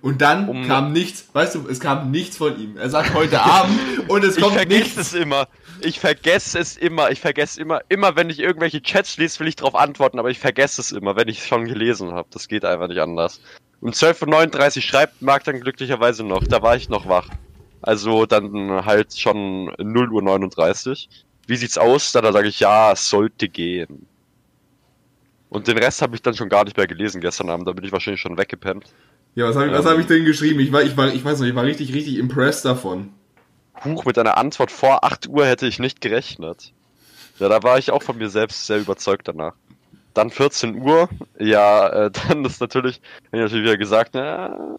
Und dann Um- kam nichts, weißt du, es kam nichts von ihm. Er sagt heute Abend und es Ich kommt vergesse nichts. es immer. Ich vergesse es immer. Ich vergesse immer. Immer wenn ich irgendwelche Chats lese, will ich darauf antworten, aber ich vergesse es immer, wenn ich es schon gelesen habe. Das geht einfach nicht anders. Um 12.39 Uhr schreibt Marc dann glücklicherweise noch. Da war ich noch wach. Also dann halt schon 0 Uhr 39. Wie sieht's aus? Dann sage ich, ja, es sollte gehen. Und den Rest habe ich dann schon gar nicht mehr gelesen gestern Abend. Da bin ich wahrscheinlich schon weggepennt. Ja, was habe ich, was Ähm. hab ich denn geschrieben? Ich war, ich war, ich weiß noch, ich war richtig, richtig impressed davon. Huch, mit einer Antwort vor 8 Uhr hätte ich nicht gerechnet. Ja, da war ich auch von mir selbst sehr überzeugt danach. Dann 14 Uhr, ja, äh, dann ist natürlich, hab ich natürlich wieder gesagt, na,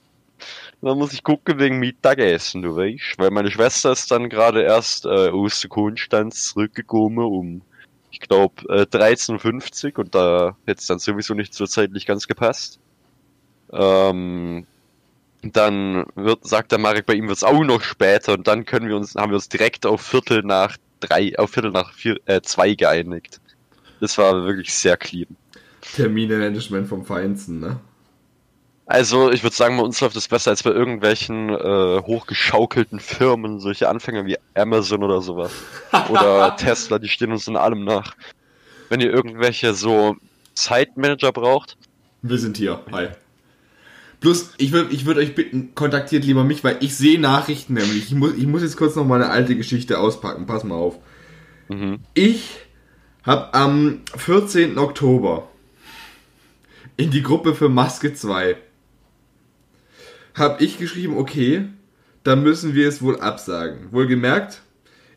dann muss ich gucken wegen Mittagessen, du weißt, weil meine Schwester ist dann gerade erst äh, aus der Konstanz zurückgekommen um, ich glaube, äh, 13.50 und da hätte es dann sowieso nicht so zeitlich ganz gepasst. Ähm, dann wird, sagt der Marek, bei ihm wird es auch noch später und dann können wir uns, haben wir uns direkt auf Viertel nach drei, auf Viertel nach vier, äh, zwei geeinigt. Das war wirklich sehr clean. Terminmanagement vom Feinsten, ne? Also, ich würde sagen, bei uns läuft es besser als bei irgendwelchen äh, hochgeschaukelten Firmen, solche Anfänger wie Amazon oder sowas. Oder Tesla, die stehen uns in allem nach. Wenn ihr irgendwelche so Zeitmanager braucht, Wir sind hier. Hi. Plus, ich würde ich würd euch bitten, kontaktiert lieber mich, weil ich sehe Nachrichten nämlich. Ich muss, ich muss jetzt kurz noch mal eine alte Geschichte auspacken. Pass mal auf. Mhm. Ich habe am 14. Oktober in die Gruppe für Maske 2 habe ich geschrieben, okay, dann müssen wir es wohl absagen. Wohlgemerkt,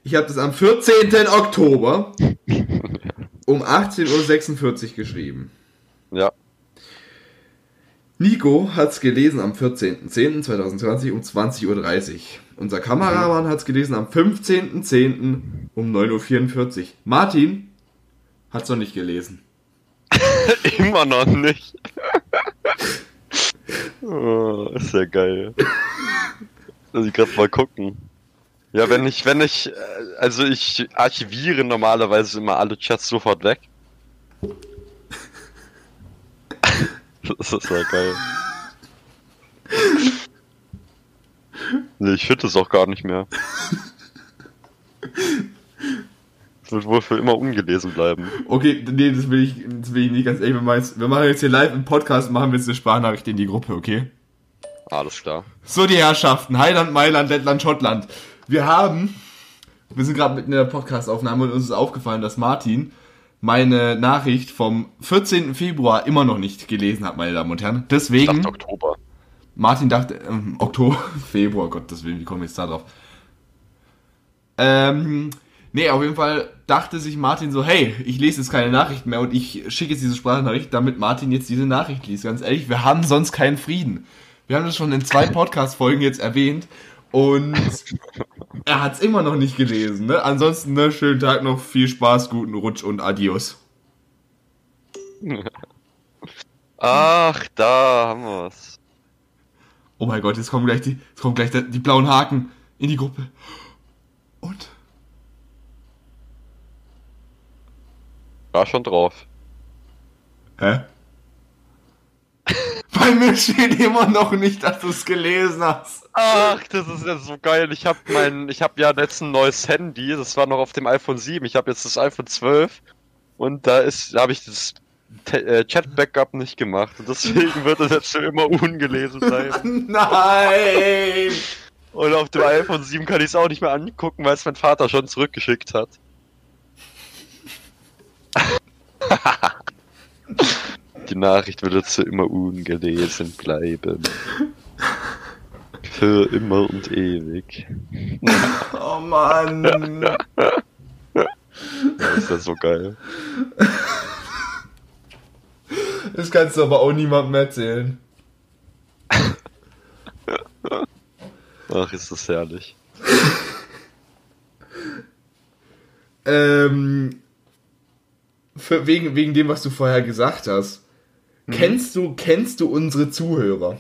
ich habe das am 14. Oktober um 18.46 Uhr geschrieben. Ja. Nico hat es gelesen am 14.10.2020 um 20.30 Uhr. Unser Kameramann hat es gelesen am 15.10. um 9.44 Uhr. Martin hat es noch nicht gelesen. Immer noch nicht. oh, ist ja geil. Lass ich grad mal gucken. Ja, wenn ich, wenn ich, äh, also ich archiviere normalerweise immer alle Chats sofort weg. Das ist ja geil. Nee, ich finde es auch gar nicht mehr. Das wird wohl für immer ungelesen bleiben. Okay, nee, das will ich, das will ich nicht ganz ehrlich. Wir machen jetzt, wir machen jetzt hier live im Podcast, machen wir jetzt eine Sprachnachricht in die Gruppe, okay? Alles klar. So, die Herrschaften, Heiland, Mailand, Lettland, Schottland. Wir haben, wir sind gerade mitten in der Podcastaufnahme und uns ist aufgefallen, dass Martin meine Nachricht vom 14. Februar immer noch nicht gelesen hat, meine Damen und Herren. Ich Deswegen, dachte Oktober. Martin dachte, ähm, Oktober, Februar, Gottes Willen, wie komme ich jetzt da drauf? Ähm, nee, auf jeden Fall dachte sich Martin so, hey, ich lese jetzt keine Nachricht mehr und ich schicke jetzt diese Sprachnachricht, damit Martin jetzt diese Nachricht liest. Ganz ehrlich, wir haben sonst keinen Frieden. Wir haben das schon in zwei Podcast-Folgen jetzt erwähnt und er hat es immer noch nicht gelesen. Ne? Ansonsten, ne, schönen Tag noch, viel Spaß, guten Rutsch und Adios. Ach, da haben wir's. Oh mein Gott, jetzt kommen gleich die, jetzt kommen gleich die blauen Haken in die Gruppe. Und? War schon drauf. Hä? Bei mir steht immer noch nicht, dass du es gelesen hast. Ach, das ist ja so geil. Ich habe mein, ich habe ja jetzt ein neues Handy. Das war noch auf dem iPhone 7. Ich habe jetzt das iPhone 12 und da ist, da habe ich das äh, Chat-Backup nicht gemacht. Und deswegen wird es jetzt für immer ungelesen sein. Nein! Und auf dem iPhone 7 kann ich es auch nicht mehr angucken, weil es mein Vater schon zurückgeschickt hat. Die Nachricht wird jetzt für immer ungelesen bleiben. Für immer und ewig. Oh Mann! Das ist ja so geil. Das kannst du aber auch niemandem erzählen. Ach, ist das herrlich. Ähm, für, wegen, wegen dem, was du vorher gesagt hast. Kennst du, kennst du unsere Zuhörer?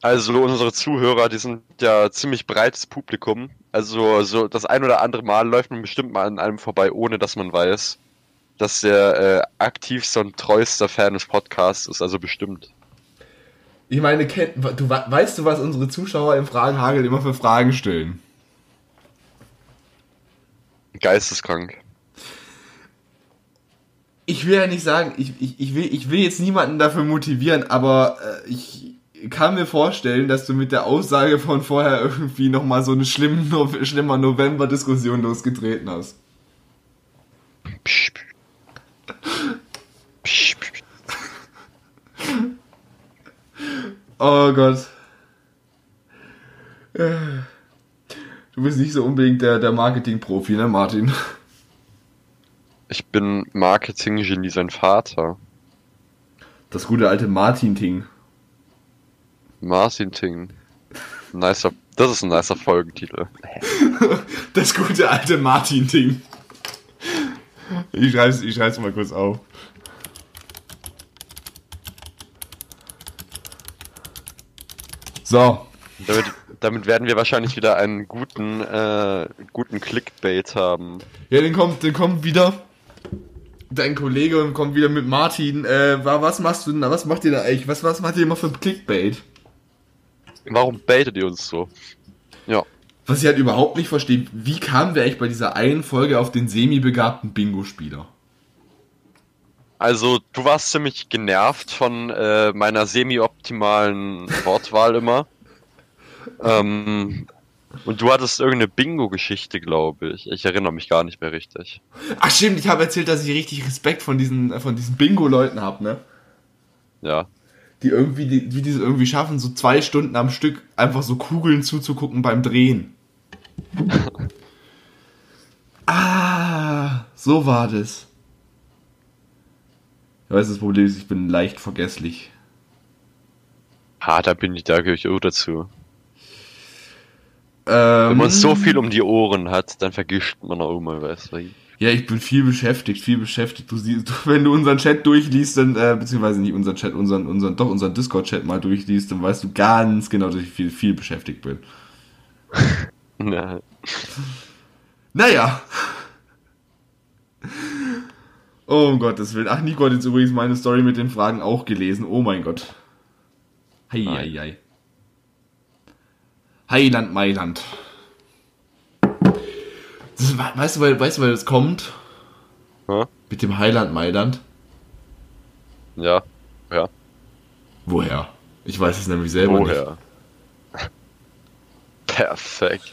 Also unsere Zuhörer, die sind ja ziemlich breites Publikum. Also so das ein oder andere Mal läuft man bestimmt mal an einem vorbei, ohne dass man weiß, dass der äh, aktivster und treuester Fan des Podcasts ist. Also bestimmt. Ich meine, du, we- weißt du, was unsere Zuschauer im Fragenhagel immer für Fragen stellen? Geisteskrank. Ich will ja nicht sagen, ich, ich, ich, will, ich will jetzt niemanden dafür motivieren, aber äh, ich kann mir vorstellen, dass du mit der Aussage von vorher irgendwie nochmal so eine schlimme, no schlimmer November-Diskussion losgetreten hast. Psch, psch. Psch. Oh Gott. Du bist nicht so unbedingt der, der Marketing-Profi, ne, Martin? Ich bin Marketing-Genie, sein Vater. Das gute alte Martin-Ting. Martin Ting. Nicer, das ist ein nicer Folgentitel. Das gute alte Martin-Ting. Ich schreib's, ich schreib's mal kurz auf. So. Damit, damit werden wir wahrscheinlich wieder einen guten, äh, guten Clickbait haben. Ja, dann kommt, dann kommt wieder dein Kollege und kommt wieder mit Martin. Äh, wa- was machst du denn da? Was macht ihr da eigentlich? Was, was macht ihr immer für ein Clickbait? Warum baitet ihr uns so? Ja. Was ich halt überhaupt nicht verstehe, wie kamen wir eigentlich bei dieser einen Folge auf den semi-begabten Bingo-Spieler? Also, du warst ziemlich genervt von äh, meiner semi-optimalen Wortwahl immer. Ähm, Und du hattest irgendeine Bingo-Geschichte, glaube ich. Ich erinnere mich gar nicht mehr richtig. Ach stimmt, ich habe erzählt, dass ich richtig Respekt von diesen, von diesen Bingo-Leuten habe, ne? Ja. Die irgendwie, die, wie die es irgendwie schaffen, so zwei Stunden am Stück einfach so Kugeln zuzugucken beim Drehen. ah, so war das. Ich weiß, das Problem ist, ich bin leicht vergesslich. Ah, da bin ich, da gehöre ich auch dazu. Ähm, Wenn man so viel um die Ohren hat, dann vergisst man auch mal was. Ja, ich bin viel beschäftigt, viel beschäftigt. Du siehst, wenn du unseren Chat durchliest, dann, äh, beziehungsweise nicht unseren Chat, unseren, unseren, doch unseren Discord-Chat mal durchliest, dann weißt du ganz genau, dass ich viel, viel beschäftigt bin. Ja. Naja. Oh um Gottes Willen. Ach, Nico hat jetzt übrigens meine Story mit den Fragen auch gelesen. Oh mein Gott. Hei, hei, hei. Heiland Mailand. Das, weißt du, weil, weißt du, weil das kommt? Hä? Mit dem Heiland Mailand? Ja. Ja. Woher? Ich weiß es nämlich selber nicht. Woher? Perfekt.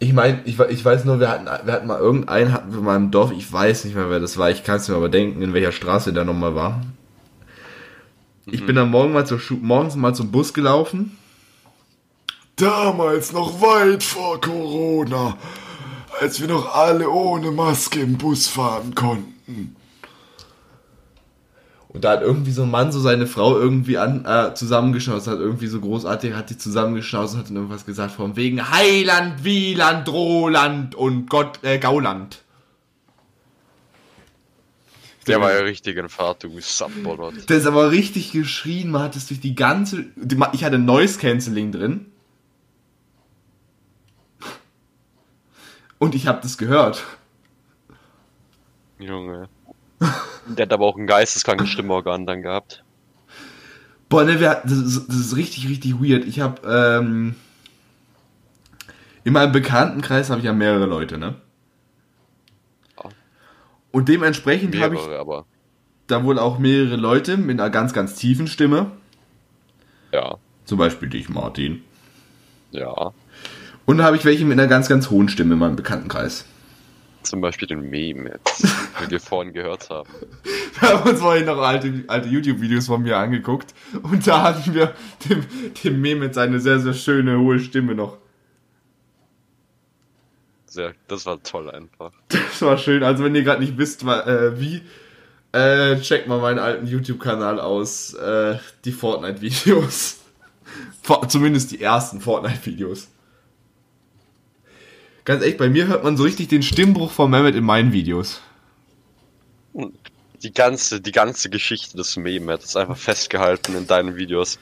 Ich meine, ich, ich weiß nur, wir hatten, wir hatten mal irgendeinen hatten wir mal im Dorf, ich weiß nicht mehr, wer das war, ich kann es mir aber denken, in welcher Straße der nochmal war. Ich bin dann morgen mal zur morgens mal zum Bus gelaufen. Damals noch weit vor Corona, als wir noch alle ohne Maske im Bus fahren konnten. Und da hat irgendwie so ein Mann so seine Frau irgendwie an, äh, zusammengeschaut, hat irgendwie so großartig, hat die zusammengeschaut und hat dann irgendwas gesagt von wegen Heiland, Wieland, Roland und Gott, äh, Gauland. Der war ja richtig in Fahrt, du Subbolot. Das ist aber richtig geschrien, man hat es durch die ganze, ich hatte Noise Cancelling drin. Und ich habe das gehört. Junge. Der hat aber auch ein geisteskrankes Stimmorgan dann gehabt. Boah, ne, wir, das, ist, das ist richtig, richtig weird. Ich habe ähm, in meinem Bekanntenkreis habe ich ja mehrere Leute, ne? Ja. Und dementsprechend habe ich aber. da wohl auch mehrere Leute mit einer ganz, ganz tiefen Stimme. Ja. Zum Beispiel dich, Martin. Ja. Und da habe ich welche mit einer ganz, ganz hohen Stimme in meinem Bekanntenkreis. Zum Beispiel den Meme jetzt, den wir vorhin gehört haben. Wir haben uns vorhin noch alte, alte YouTube-Videos von mir angeguckt und da hatten wir dem, dem Mehmet seine sehr, sehr schöne, hohe Stimme noch. Sehr, das war toll einfach. Das war schön. Also wenn ihr gerade nicht wisst, äh, wie, äh, checkt mal meinen alten YouTube-Kanal aus. Äh, die Fortnite-Videos. Zumindest die ersten Fortnite-Videos. Ganz echt, bei mir hört man so richtig den Stimmbruch von Mehmet in meinen Videos. Die ganze, die ganze Geschichte des Meme hat ist einfach festgehalten in deinen Videos.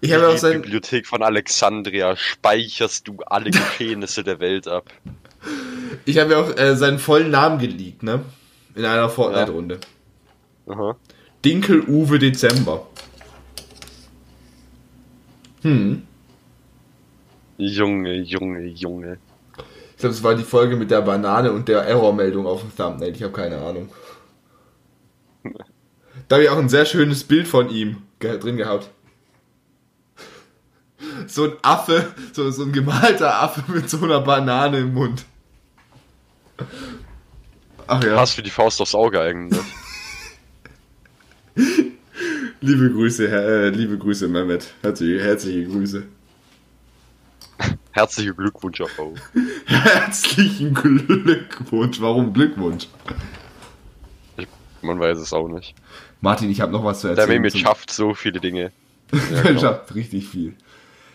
Ich habe auch sein, Bibliothek von Alexandria speicherst du alle Geschehnisse der Welt ab. ich habe ja auch äh, seinen vollen Namen geleakt, ne? In einer Fortnite-Runde. Aha. Dinkel Uwe Dezember. Hm. Junge, Junge, Junge. Ich glaube, es war die Folge mit der Banane und der Errormeldung auf dem Thumbnail. Ich habe keine Ahnung. Da habe ich auch ein sehr schönes Bild von ihm drin gehabt. So ein Affe, so, so ein gemalter Affe mit so einer Banane im Mund. Ach ja, Passt wie die Faust aufs Auge eigentlich. liebe Grüße, äh, liebe Grüße, Mehmet. Herzliche, herzliche Grüße. Herzlichen Glückwunsch auch. Herzlichen Glückwunsch. Warum Glückwunsch? Man weiß es auch nicht. Martin, ich habe noch was zu Der erzählen. Meme zum- schafft so viele Dinge. Ja, genau. schafft richtig viel.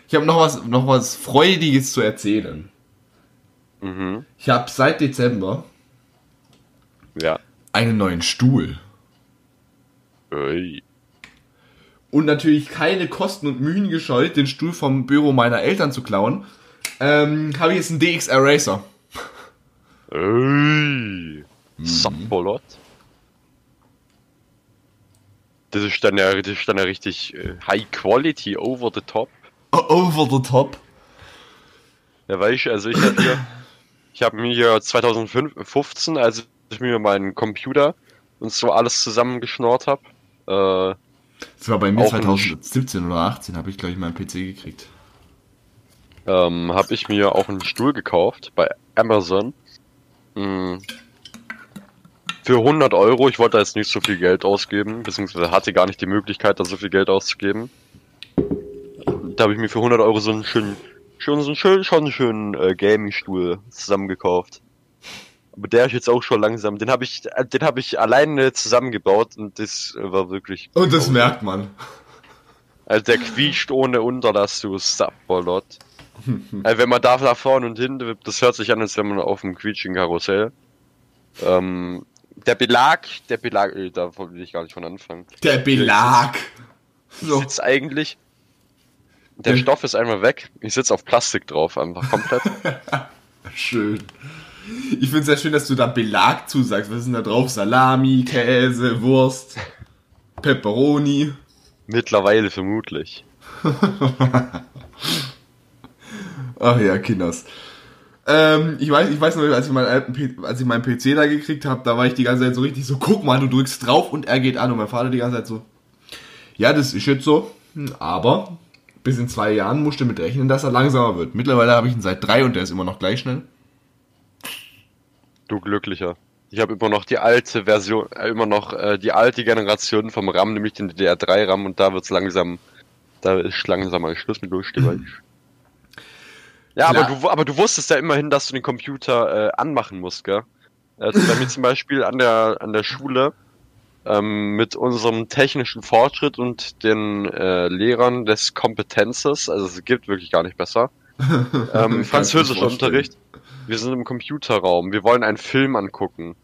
Ich habe noch was, noch was Freudiges zu erzählen. Mhm. Ich habe seit Dezember Ja. einen neuen Stuhl. Ui. Und natürlich keine Kosten und Mühen gescheut, den Stuhl vom Büro meiner Eltern zu klauen. Ähm, habe ich jetzt einen DX Eraser. Ui. Mhm. Subbolot. Das ist dann ja, das ist dann ja richtig äh, High Quality, over the top. Over the top. Ja, weißt du, also ich hab hier, ich habe mir hier 2015, als ich mir meinen Computer und so alles zusammengeschnort habe, äh, Das war bei mir Auch ein 2017 oder 18, habe ich, glaube ich, meinen PC gekriegt. ähm, habe ich mir auch einen Stuhl gekauft bei Amazon. Mm. Für 100 Euro. Ich wollte da jetzt nicht so viel Geld ausgeben, beziehungsweise hatte gar nicht die Möglichkeit, da so viel Geld auszugeben. Da habe ich mir für 100 Euro so einen schönen, schon so einen schönen, schon einen schönen äh, Gaming-Stuhl zusammengekauft. Aber der ist jetzt auch schon langsam. Den habe ich, den habe ich alleine zusammengebaut und das war wirklich. Und das merkt man. Also der quietscht ohne Unterlass, du Subbolot. also wenn man da nach vorne und hinten, das hört sich an, als wenn man auf einem quietschigen Karussell. Ähm, der Belag, der Belag, äh, da will ich gar nicht von anfangen. Der Belag. Ich sitz eigentlich, der Der- Stoff ist einmal weg. Ich sitz auf Plastik drauf, einfach komplett. Schön. Ich finde es sehr schön, dass du da Belag zusagst. Was ist denn da drauf? Salami, Käse, Wurst, Pepperoni. Mittlerweile vermutlich. Ach ja, Kinders. Ähm, ich weiß, ich weiß noch, als ich meinen alten P als ich meinen PC da gekriegt habe, da war ich die ganze Zeit so richtig so, guck mal, du drückst drauf und er geht an und mein Vater die ganze Zeit so, ja, das ist jetzt so, hm, aber bis in zwei Jahren musst du damit rechnen, dass er langsamer wird. Mittlerweile habe ich ihn seit drei und der ist immer noch gleich schnell. Du Glücklicher. Ich habe immer noch die alte Version, äh, immer noch äh, die alte Generation vom RAM, nämlich den DDR3 RAM und da wird's langsam, da ist langsam mal Schluss mit durchstehen. Ja, aber du, aber du wusstest ja immerhin, dass du den Computer äh, anmachen musst, gell? Also bei mir zum Beispiel an der an der Schule ähm, mit unserem technischen Fortschritt und den äh, Lehrern des Kompetenzes, also es gibt wirklich gar nicht besser. Ähm, Französischunterricht. Wir sind im Computerraum. Wir wollen einen Film angucken.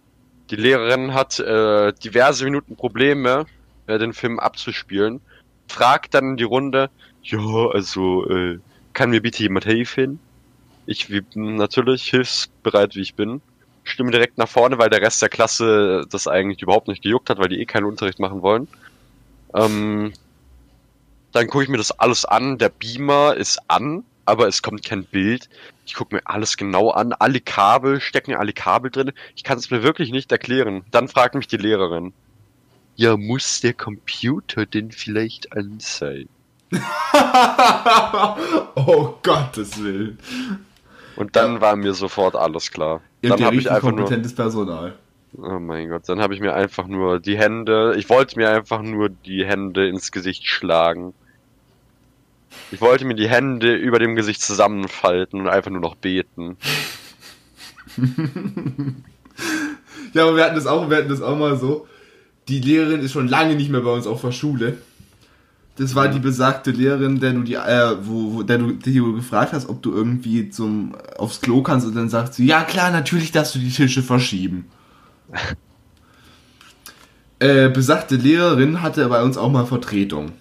Die Lehrerin hat äh, diverse Minuten Probleme, äh, den Film abzuspielen. Fragt dann in die Runde, ja, also, äh, kann mir bitte jemand helfen? Ich wie, natürlich hilfsbereit, wie ich bin. Stimme direkt nach vorne, weil der Rest der Klasse das eigentlich überhaupt nicht gejuckt hat, weil die eh keinen Unterricht machen wollen. Ähm, dann gucke ich mir das alles an. Der Beamer ist an, aber es kommt kein Bild. Ich gucke mir alles genau an. Alle Kabel, stecken alle Kabel drin. Ich kann es mir wirklich nicht erklären. Dann fragt mich die Lehrerin. Ja, muss der Computer denn vielleicht an sein? oh Gottes Willen. Und dann war mir sofort alles klar. Ihr Dann ja habe ich einfach nur. kompetentes Personal. Oh mein Gott, dann habe ich mir einfach nur die Hände. Ich wollte mir einfach nur die Hände ins Gesicht schlagen. Ich wollte mir die Hände über dem Gesicht zusammenfalten und einfach nur noch beten. Ja, aber wir hatten das auch, wir hatten das auch mal so. Die Lehrerin ist schon lange nicht mehr bei uns auf der Schule. Das war die besagte Lehrerin, der du die, äh, wo, wo, der du, die du gefragt hast, ob du irgendwie zum aufs Klo kannst und dann sagt sie, ja klar, natürlich darfst du die Tische verschieben. äh, besagte Lehrerin hatte bei uns auch mal Vertretung.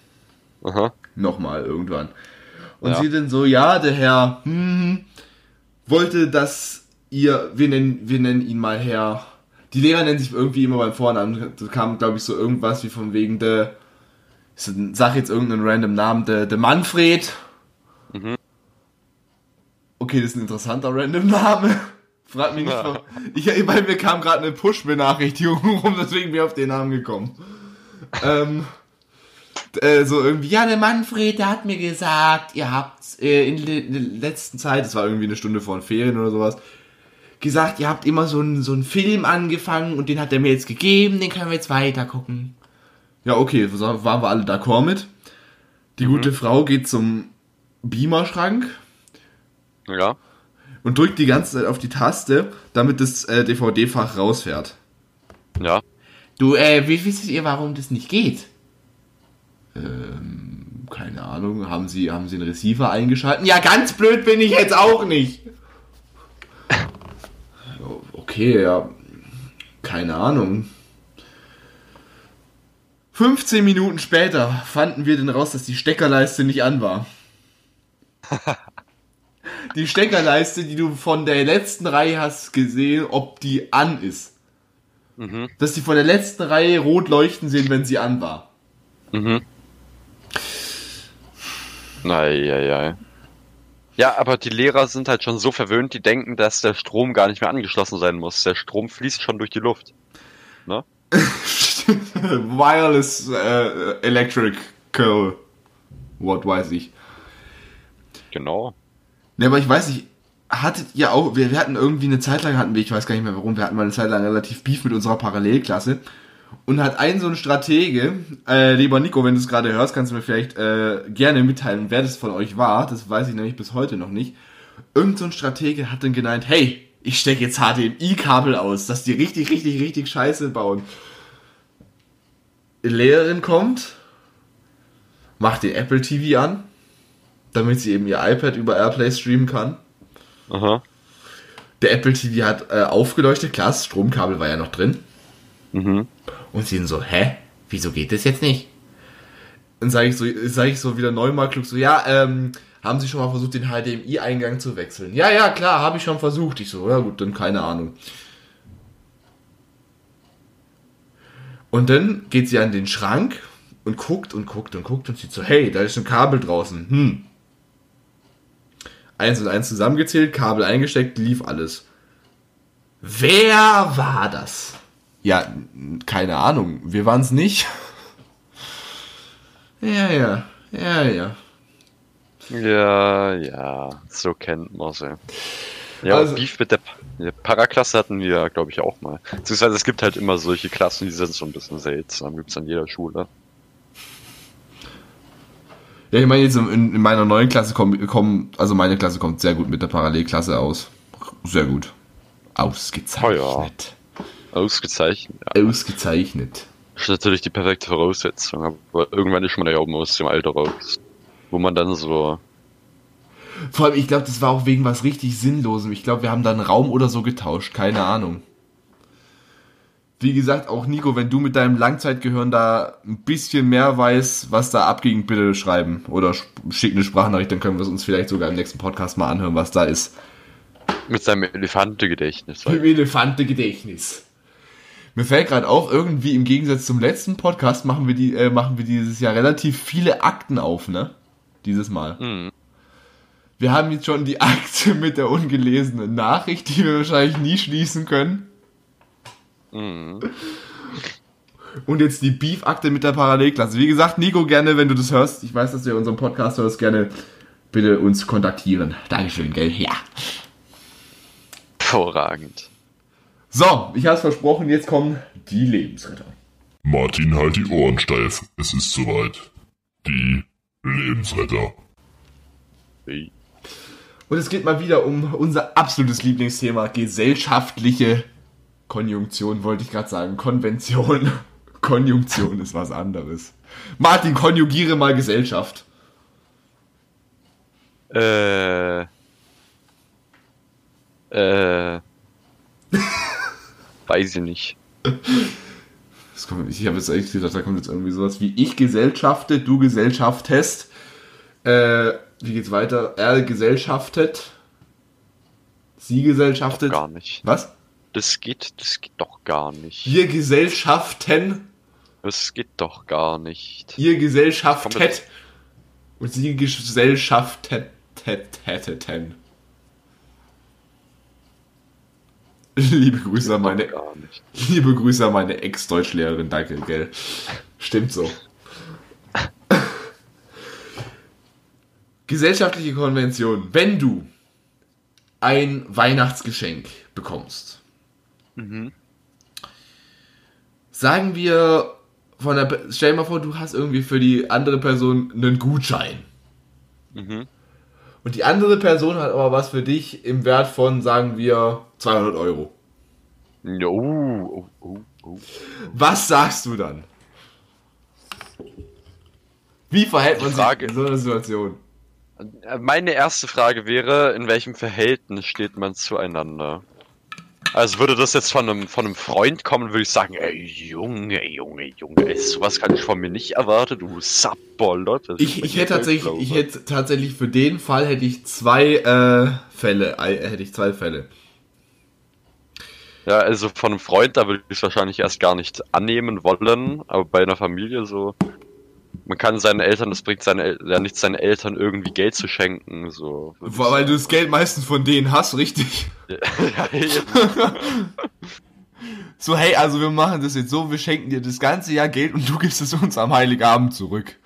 Aha. Nochmal irgendwann. Und Ja. sie dann so, ja, der Herr hm, wollte, dass ihr, wir nennen, wir nennen ihn mal Herr. Die Lehrer nennen sich irgendwie immer beim Vornamen. Da kam, glaube ich, so irgendwas wie von wegen der, sag jetzt irgendeinen random Namen, der, der Manfred. Mhm. Okay, das ist ein interessanter random Name. Frag mich nicht, Ja. Ich, bei mir kam gerade eine Push-Benachrichtigung rum, deswegen bin ich auf den Namen gekommen. ähm, äh, so irgendwie, ja, der Manfred, der hat mir gesagt, ihr habt äh, in der in der letzten Zeit, das war irgendwie eine Stunde vor den Ferien oder sowas, gesagt, ihr habt immer so einen, so einen Film angefangen und den hat er mir jetzt gegeben, den können wir jetzt weiter gucken. Ja, okay, so waren wir alle d'accord mit. Die gute Frau geht zum Beamerschrank Ja. und drückt die ganze Zeit auf die Taste, damit das äh, DVD-Fach rausfährt. Ja. Du, äh, wie wisst ihr, warum das nicht geht? Ähm, keine Ahnung. Haben Sie, haben Sie einen Receiver eingeschalten? Ja, ganz blöd bin ich jetzt auch nicht. Okay, ja. Keine Ahnung. 15 Minuten später fanden wir dann raus, dass die Steckerleiste nicht an war. Die Steckerleiste, die du von der letzten Reihe hast gesehen, ob die an ist. Mhm. Dass die von der letzten Reihe rot leuchten sehen, wenn sie an war. Mhm. Eieiei. Ja, aber die Lehrer sind halt schon so verwöhnt, die denken, dass der Strom gar nicht mehr angeschlossen sein muss. Der Strom fließt schon durch die Luft. Ne? Wireless äh, Electrical. What weiß ich. Genau. Ne, aber ich weiß nicht, hattet ihr auch, wir, wir hatten irgendwie eine Zeit lang, hatten wir, ich weiß gar nicht mehr warum, wir hatten mal eine Zeit lang relativ Beef mit unserer Parallelklasse. Und hat ein so ein Stratege, äh, lieber Nico, wenn du es gerade hörst, kannst du mir vielleicht äh, gerne mitteilen, wer das von euch war. Das weiß ich nämlich bis heute noch nicht. Irgend so ein Stratege hat dann genannt, hey, ich stecke jetzt HDMI-Kabel aus, dass die richtig, richtig, richtig scheiße bauen. Die Lehrerin kommt, macht den Apple TV an, damit sie eben ihr iPad über Airplay streamen kann. Aha. Der Apple TV hat äh, aufgeleuchtet, klar, das Stromkabel war ja noch drin. Mhm. Und sie sind so, hä? Wieso geht das jetzt nicht? Dann sage ich so, sage ich so wieder neunmal klug so, ja, ähm, haben Sie schon mal versucht, den HDMI-Eingang zu wechseln? Ja, ja, klar, habe ich schon versucht. Ich so, ja gut, dann keine Ahnung. Und dann geht sie an den Schrank und guckt und guckt und guckt und sieht so, hey, da ist ein Kabel draußen. Hm. Eins und eins zusammengezählt, Kabel eingesteckt, lief alles. Wer war das? Ja, keine Ahnung. Wir waren es nicht. Ja, ja, ja, ja. Ja, ja, so kennt man sie. Ja, Also- Beef mit der, der Paraklasse hatten wir, glaube ich, auch mal. Beziehungsweise es gibt halt immer solche Klassen, die sind so ein bisschen seltsam. Gibt's an jeder Schule. Ja, ich meine jetzt in, in meiner neuen Klasse kommen, kommen, also meine Klasse kommt sehr gut mit der Parallelklasse aus. Sehr gut. Ausgezeichnet. Ausgezeichnet. Ja. Ausgezeichnet. Das ist natürlich die perfekte Voraussetzung, aber irgendwann ist man ja mal aus dem Alter raus. Wo man dann so. Vor allem, ich glaube, das war auch wegen was richtig Sinnlosem. Ich glaube, wir haben da einen Raum oder so getauscht. Keine Ahnung. Wie gesagt, auch Nico, wenn du mit deinem Langzeitgehirn da ein bisschen mehr weißt, was da abging, bitte schreiben. Oder sch- schick eine Sprachnachricht, dann können wir es uns vielleicht sogar im nächsten Podcast mal anhören, was da ist. Mit seinem Elefantengedächtnis. Im Elefante-Gedächtnis. Mir fällt gerade auf, irgendwie im Gegensatz zum letzten Podcast machen wir, die, äh, machen wir dieses Jahr relativ viele Akten auf, ne? Dieses Mal. Mhm. Wir haben jetzt schon die Akte mit der ungelesenen Nachricht, die wir wahrscheinlich nie schließen können. Mhm. Und jetzt die Beef-Akte mit der Parallelklasse. Wie gesagt, Nico, gerne, wenn du das hörst, ich weiß, dass du unseren Podcast hörst, gerne bitte uns kontaktieren. Dankeschön, gell? Ja. Hervorragend. So, ich habe es versprochen, jetzt kommen die Lebensretter. Martin, halt die Ohren steif. Es ist soweit. Die Lebensretter. Hey. Und es geht mal wieder um unser absolutes Lieblingsthema, gesellschaftliche Konjunktion, wollte ich gerade sagen. Konvention. Konjunktion ist was anderes. Martin, konjugiere mal Gesellschaft. Äh. Äh. Weiß ich nicht. Kommt, ich habe jetzt eigentlich gedacht, da kommt jetzt irgendwie sowas wie ich gesellschafte, du gesellschaftest. Äh, wie geht's weiter? Er gesellschaftet. Sie gesellschaftet. Gar nicht. Was? Das geht, das geht doch gar nicht. Wir gesellschaften. Das geht doch gar nicht. Ihr gesellschaftet. Und sie gesellschafteten. Liebe Grüße an meine, liebe Grüße an meine Ex-Deutschlehrerin, danke, gell. Stimmt so. Gesellschaftliche Konvention. Wenn du ein Weihnachtsgeschenk bekommst, Mhm. sagen wir von der, stell dir mal vor, du hast irgendwie für die andere Person einen Gutschein. Mhm. Und die andere Person hat aber was für dich im Wert von, sagen wir, 200 Euro. Ja, oh, oh, oh, oh. Was sagst du dann? Wie verhält man Frage. sich in so einer Situation? Äh, Meine erste Frage wäre, in welchem Verhältnis steht man zueinander? Also würde das jetzt von einem, von einem Freund kommen, würde ich sagen, ey, Junge, Junge, Junge, ey, sowas kann ich von mir nicht erwarten, du. Das Ich, ich hätte tatsächlich, ich hätte tatsächlich für den Fall hätte ich zwei äh, Fälle, äh, hätte ich zwei Fälle. Ja, also von einem Freund, da würde ich es wahrscheinlich erst gar nicht annehmen wollen, aber bei einer Familie so, man kann seinen Eltern, das bringt seine, ja nicht seinen Eltern irgendwie Geld zu schenken, so. Weil du das Geld meistens von denen hast, richtig? ja. So, hey, also wir machen das jetzt so, wir schenken dir das ganze Jahr Geld und du gibst es uns am Heiligabend zurück.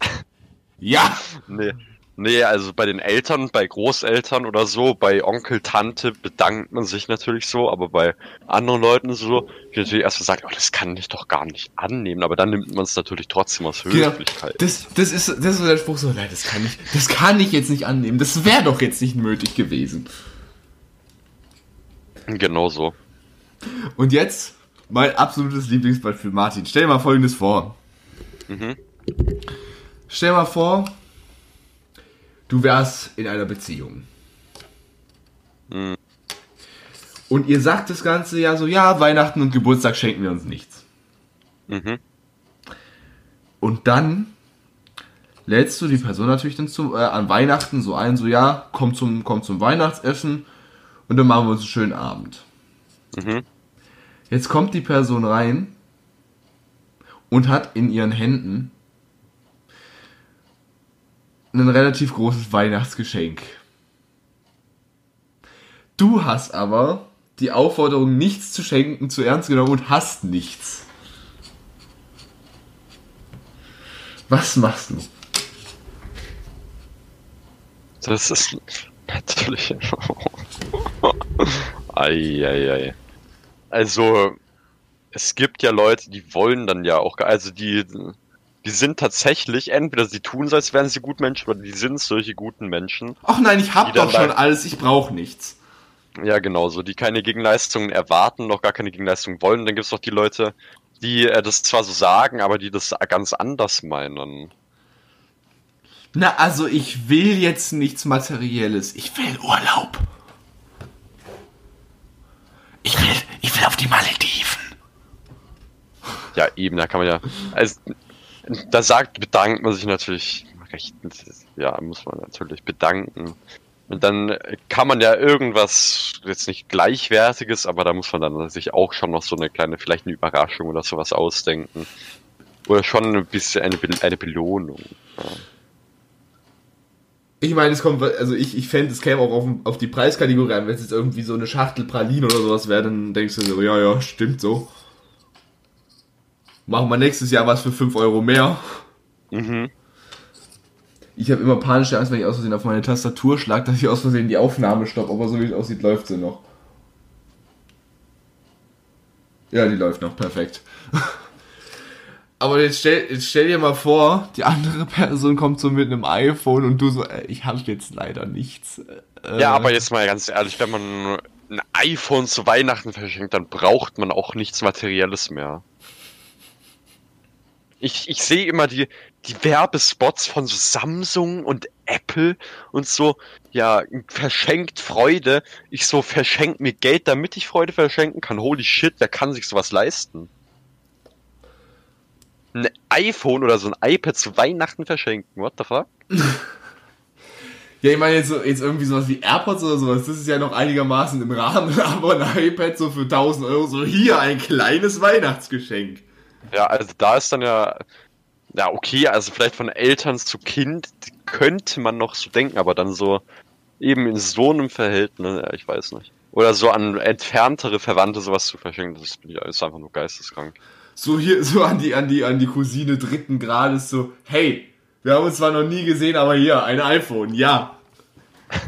Ja, nee. Nee, also bei den Eltern, bei Großeltern oder so, bei Onkel, Tante bedankt man sich natürlich so, aber bei anderen Leuten so, die natürlich erst mal sagen, oh, das kann ich doch gar nicht annehmen, aber dann nimmt man es natürlich trotzdem aus Genau. Höflichkeit. Das, das, ist, das ist der Spruch so, nein, das kann ich, das kann ich jetzt nicht annehmen. Das wäre doch jetzt nicht nötig gewesen. Genau so. Und jetzt mein absolutes Lieblingsbeispiel, Martin. Stell dir mal folgendes vor. Mhm. Stell dir mal vor, du wärst in einer Beziehung. Mhm. Und ihr sagt das Ganze ja so, ja, Weihnachten und Geburtstag schenken wir uns nichts. Mhm. Und dann lädst du die Person natürlich dann zum, äh, an Weihnachten so ein, so ja, komm zum, komm zum Weihnachtsessen und dann machen wir uns einen schönen Abend. Mhm. Jetzt kommt die Person rein und hat in ihren Händen ein relativ großes Weihnachtsgeschenk. Du hast aber die Aufforderung, nichts zu schenken, zu ernst genommen und hast nichts. Was machst du? Das ist natürlich. Eieiei. Also, es gibt ja Leute, die wollen dann ja auch, also die, die sind tatsächlich, entweder sie tun so, als wären sie gut Menschen, oder die sind solche guten Menschen. Ach nein, ich hab doch schon alles, ich brauch nichts. Ja, genauso, die keine Gegenleistungen erwarten, noch gar keine Gegenleistungen wollen. Dann gibt's doch die Leute, die äh, das zwar so sagen, aber die das ganz anders meinen. Na, also ich will jetzt nichts Materielles. Ich will Urlaub. Ich will, ich will auf die Malediven. Ja, eben, da kann man ja. Also, da sagt, bedankt man sich natürlich recht. Ja, muss man natürlich bedanken. Und dann kann man ja irgendwas, jetzt nicht gleichwertiges, aber da muss man dann sich auch schon noch so eine kleine, vielleicht eine Überraschung oder sowas ausdenken. Oder schon ein bisschen eine, Be eine Belohnung. Ja. Ich meine, es kommt, also ich, ich fände, es käme auch auf, auf die Preiskategorie an. Wenn es jetzt irgendwie so eine Schachtel Pralinen oder sowas wäre, dann denkst du so, ja, ja, stimmt so. Machen wir nächstes Jahr was für 5 Euro mehr. Mhm. Ich habe immer panische Angst, wenn ich aus Versehen auf meine Tastatur schlage, dass ich aus Versehen die Aufnahme stoppe. Aber so wie es aussieht, läuft sie noch. Ja, die läuft noch. Perfekt. Aber jetzt stell, jetzt stell dir mal vor, die andere Person kommt so mit einem iPhone und du so, äh, ich habe jetzt leider nichts. Äh, Ja, aber jetzt mal ganz ehrlich, wenn man ein iPhone zu Weihnachten verschenkt, dann braucht man auch nichts Materielles mehr. Ich, ich sehe immer die, die Werbespots von so Samsung und Apple und so, ja, verschenkt Freude. Ich so, verschenkt mir Geld, damit ich Freude verschenken kann. Holy shit, wer kann sich sowas leisten? Ein iPhone oder so ein iPad zu Weihnachten verschenken, what the fuck? Ja, ich meine jetzt, jetzt irgendwie sowas wie AirPods oder sowas, das ist ja noch einigermaßen im Rahmen, aber ein iPad so für 1000 Euro, so hier ein kleines Weihnachtsgeschenk. Ja, also da ist dann ja, ja, okay, also vielleicht von Eltern zu Kind könnte man noch so denken, aber dann so eben in so einem Verhältnis, ja, ich weiß nicht. Oder so an entferntere Verwandte sowas zu verschenken, das ist, einfach nur geisteskrank. So hier, so an die, an die, an die Cousine dritten Grades, so, hey, wir haben uns zwar noch nie gesehen, aber hier, ein iPhone, ja.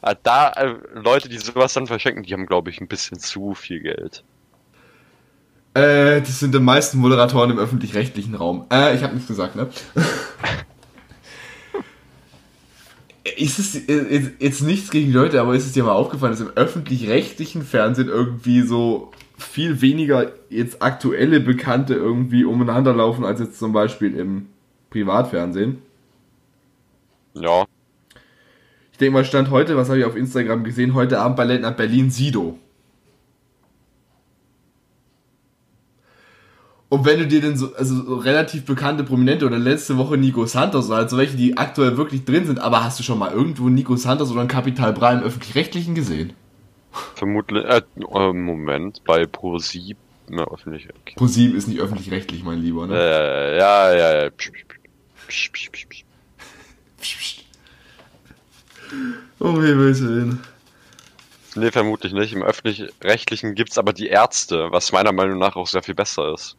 Ah, Da, äh, Leute, die sowas dann verschenken, die haben, glaube ich, ein bisschen zu viel Geld. Äh, das sind die meisten Moderatoren im öffentlich-rechtlichen Raum. Äh, ich habe nichts gesagt, ne? ist es äh, jetzt, nichts gegen die Leute, aber ist es dir mal aufgefallen, dass im öffentlich-rechtlichen Fernsehen irgendwie so viel weniger jetzt aktuelle Bekannte irgendwie umeinander laufen, als jetzt zum Beispiel im Privatfernsehen? Ja, Ich denke mal, Stand heute, was habe ich auf Instagram gesehen, heute Abend bei Late Berlin Sido. Und wenn du dir denn so, also so relativ bekannte Prominente oder letzte Woche Nico Santos, also welche, die aktuell wirklich drin sind, aber hast du schon mal irgendwo Nico Santos oder ein Kapital Bra im Öffentlich-Rechtlichen gesehen? vermutlich, äh, äh, Moment, bei Pro7, ja, öffentlich, okay. ProSieben ist nicht öffentlich-rechtlich, mein Lieber, ne? Äh, ja, ja, ja. Psch, psch, psch, psch, psch, psch. Oh, Himmels Willen. Nee, vermutlich nicht. Im öffentlich-rechtlichen gibt's aber die Ärzte, was meiner Meinung nach auch sehr viel besser ist.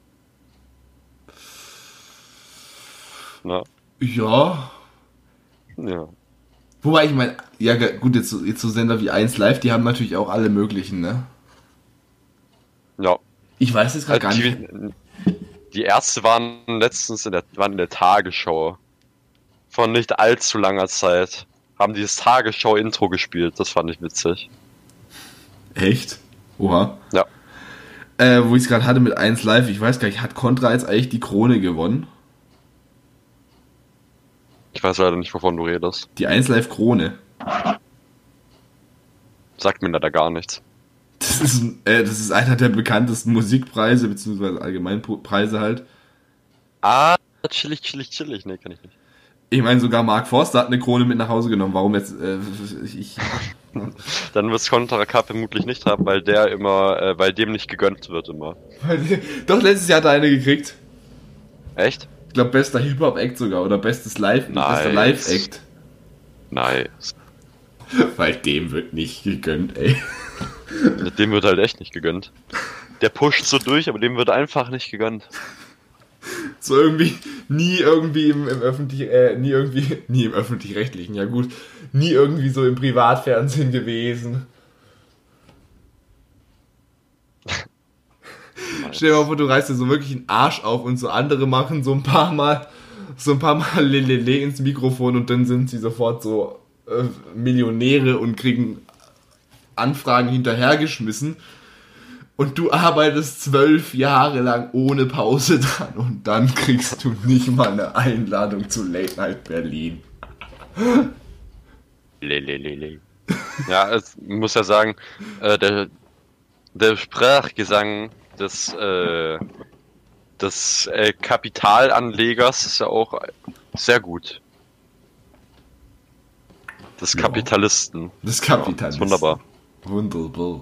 Ne? Ja. Ja. Wobei ich meine, ja gut, jetzt, so- jetzt so Sender wie 1 Live, die haben natürlich auch alle möglichen, ne? Ja. Ich weiß jetzt gerade gar nicht. Die, Ärzte waren letztens in der, waren in der Tagesschau. Von nicht allzu langer Zeit. Haben dieses Tagesschau-Intro gespielt. Das fand ich witzig. Echt? Oha. Ja. Äh, wo ich es gerade hatte mit 1 Live, ich weiß gar nicht, hat Contra jetzt eigentlich die Krone gewonnen? Ich weiß leider nicht, wovon du redest. Die 1 Live Krone. Sagt mir leider gar nichts. Das ist, äh, das ist einer der bekanntesten Musikpreise, beziehungsweise Allgemeinpreise halt. Ah, chillig, chillig, chillig. Nee, kann ich nicht. Ich meine, sogar Mark Forster hat eine Krone mit nach Hause genommen. Warum jetzt? Äh, ich, Dann wird's Contra K vermutlich nicht haben, weil der immer, äh, weil dem nicht gegönnt wird immer. Doch, letztes Jahr hat er eine gekriegt. Echt? Ich glaube, bester Hip-Hop-Act sogar. Oder bestes Live, bester Nice. Live-Act. Nice. Weil dem wird nicht gegönnt, ey. Dem wird halt echt nicht gegönnt. Der pusht so durch, aber dem wird einfach nicht gegönnt. So irgendwie, nie irgendwie im, im öffentlich, äh, nie irgendwie, nie im öffentlich-rechtlichen, ja gut, nie irgendwie so im Privatfernsehen gewesen. Stell dir mal vor, du reißt dir so wirklich einen Arsch auf und so andere machen so ein paar Mal, so ein paar Mal Lelele ins Mikrofon und dann sind sie sofort so äh, Millionäre und kriegen Anfragen hinterhergeschmissen. Und du arbeitest zwölf Jahre lang ohne Pause dran und dann kriegst du nicht mal eine Einladung zu Late Night Berlin. Lelelele. Ja, es muss ja sagen, äh, der, der Sprachgesang des, äh, des äh, Kapitalanlegers ist ja auch sehr gut. Des Ja. Kapitalisten. Das Ist Kapitalist. wunderbar. Wunderbar.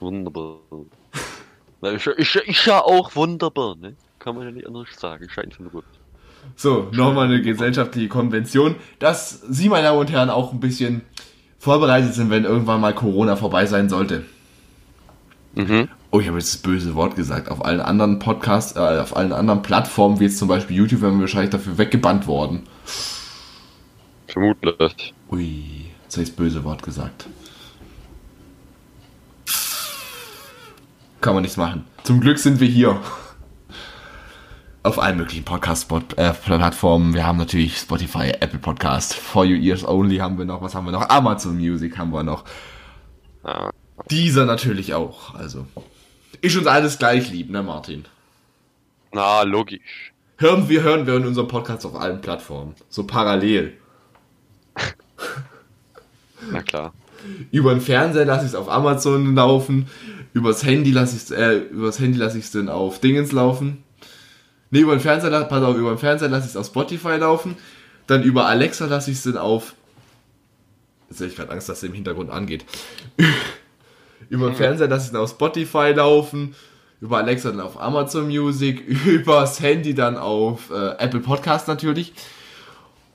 Wunderbar. Na, ja- ist, ja- ist ja auch wunderbar, ne? Kann man ja nicht anders sagen. Scheint schon gut. So, nochmal eine gesellschaftliche Konvention, dass Sie, meine Damen und Herren, auch ein bisschen vorbereitet sind, wenn irgendwann mal Corona vorbei sein sollte. Mhm. Oh, ich habe jetzt das böse Wort gesagt. Auf allen anderen Podcasts, äh, auf allen anderen Plattformen, wie jetzt zum Beispiel YouTube, wären wir wahrscheinlich dafür weggebannt worden. Vermutlich. Ui, jetzt habe ich das böse Wort gesagt. Kann man nichts machen. Zum Glück sind wir hier. Auf allen möglichen Podcast-Plattformen. Wir haben natürlich Spotify, Apple Podcast, For Your Ears Only haben wir noch. Was haben wir noch? Amazon Music haben wir noch. Dieser natürlich auch. Also, ist uns alles gleich lieb, ne Martin? Na, logisch. Hören wir, hören wir in unserem Podcast auf allen Plattformen. So parallel. Na klar. Über den Fernseher lasse ich es auf Amazon laufen. Übers Handy lasse ich es, äh, übers Handy lasse ich es dann auf Dingens laufen. Ne, über den Fernseher, pass auf, über den Fernseher lasse ich es auf Spotify laufen. Dann über Alexa lasse ich es dann auf. Jetzt habe ich gerade Angst, dass es im Hintergrund angeht. über den Fernseher lasse ich dann auf Spotify laufen. Über Alexa dann auf Amazon Music. Übers Handy dann auf äh, Apple Podcast natürlich.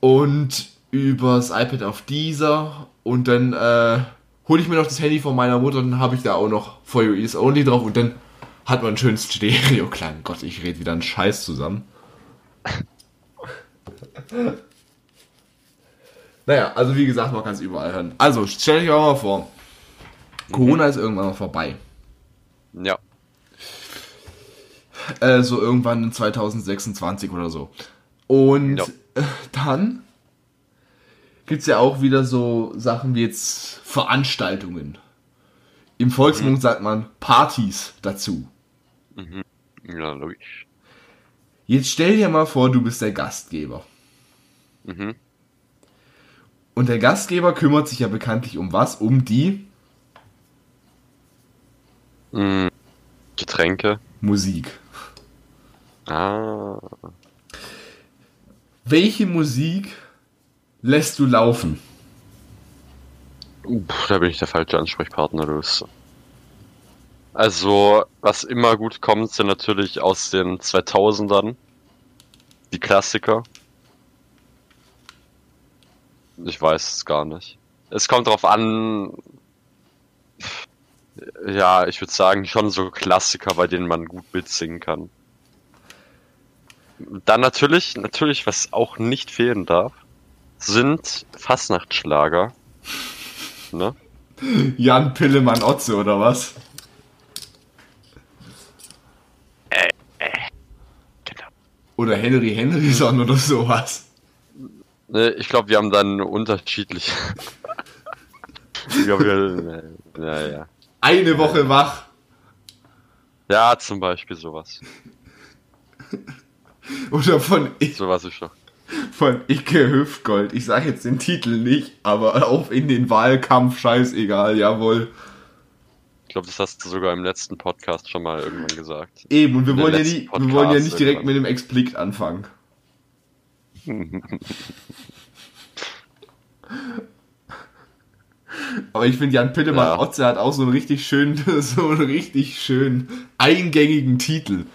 Und übers iPad auf dieser. Und dann äh, hole ich mir noch das Handy von meiner Mutter. Dann habe ich da auch noch For You Ears Only drauf. Und dann hat man einen schönen Stereo-Klang. Gott, ich rede wieder einen Scheiß zusammen. naja, also wie gesagt, man kann es überall hören. Also, stell euch auch mal vor. Corona ist irgendwann mal vorbei. Ja. Äh, so irgendwann in 2026 oder so. Und Ja. dann gibt's ja auch wieder so Sachen wie jetzt Veranstaltungen. Im Volksmund sagt man Partys dazu. Ja, logisch. Jetzt stell dir mal vor, du bist der Gastgeber. Mhm. Und der Gastgeber kümmert sich ja bekanntlich um was? Um die Mm, Getränke. Musik. Ah. Welche Musik lässt du laufen? Puh, da bin ich der falsche Ansprechpartner, du. bist- Also, was immer gut kommt, sind natürlich aus den 2000ern. Die Klassiker. Ich weiß es gar nicht. Es kommt drauf an. Ja, ich würde sagen, schon so Klassiker, bei denen man gut mitsingen kann. Dann natürlich, natürlich, was auch nicht fehlen darf, sind Fastnachtsschlager. Ne? Jan Pillemann Otze oder was? Genau. Oder Henry Henryson oder sowas. Ne, ich glaube, wir haben dann unterschiedlich. ich glaube, wir. Ja, ja. Eine Woche wach. Ja, zum Beispiel sowas. Oder von, ich, Sowas ist doch. von Icke Hüftgold. Ich sage jetzt den Titel nicht, aber auf in den Wahlkampf, scheißegal, jawohl. Ich glaube, das hast du sogar im letzten Podcast schon mal irgendwann gesagt. Eben, und wir wollen, ja nie, wir wollen ja nicht direkt irgendwann. mit dem Explicit anfangen. Aber ich finde, Jan Pillemann Ja. Otze hat auch so einen richtig schönen, so einen richtig schönen eingängigen Titel.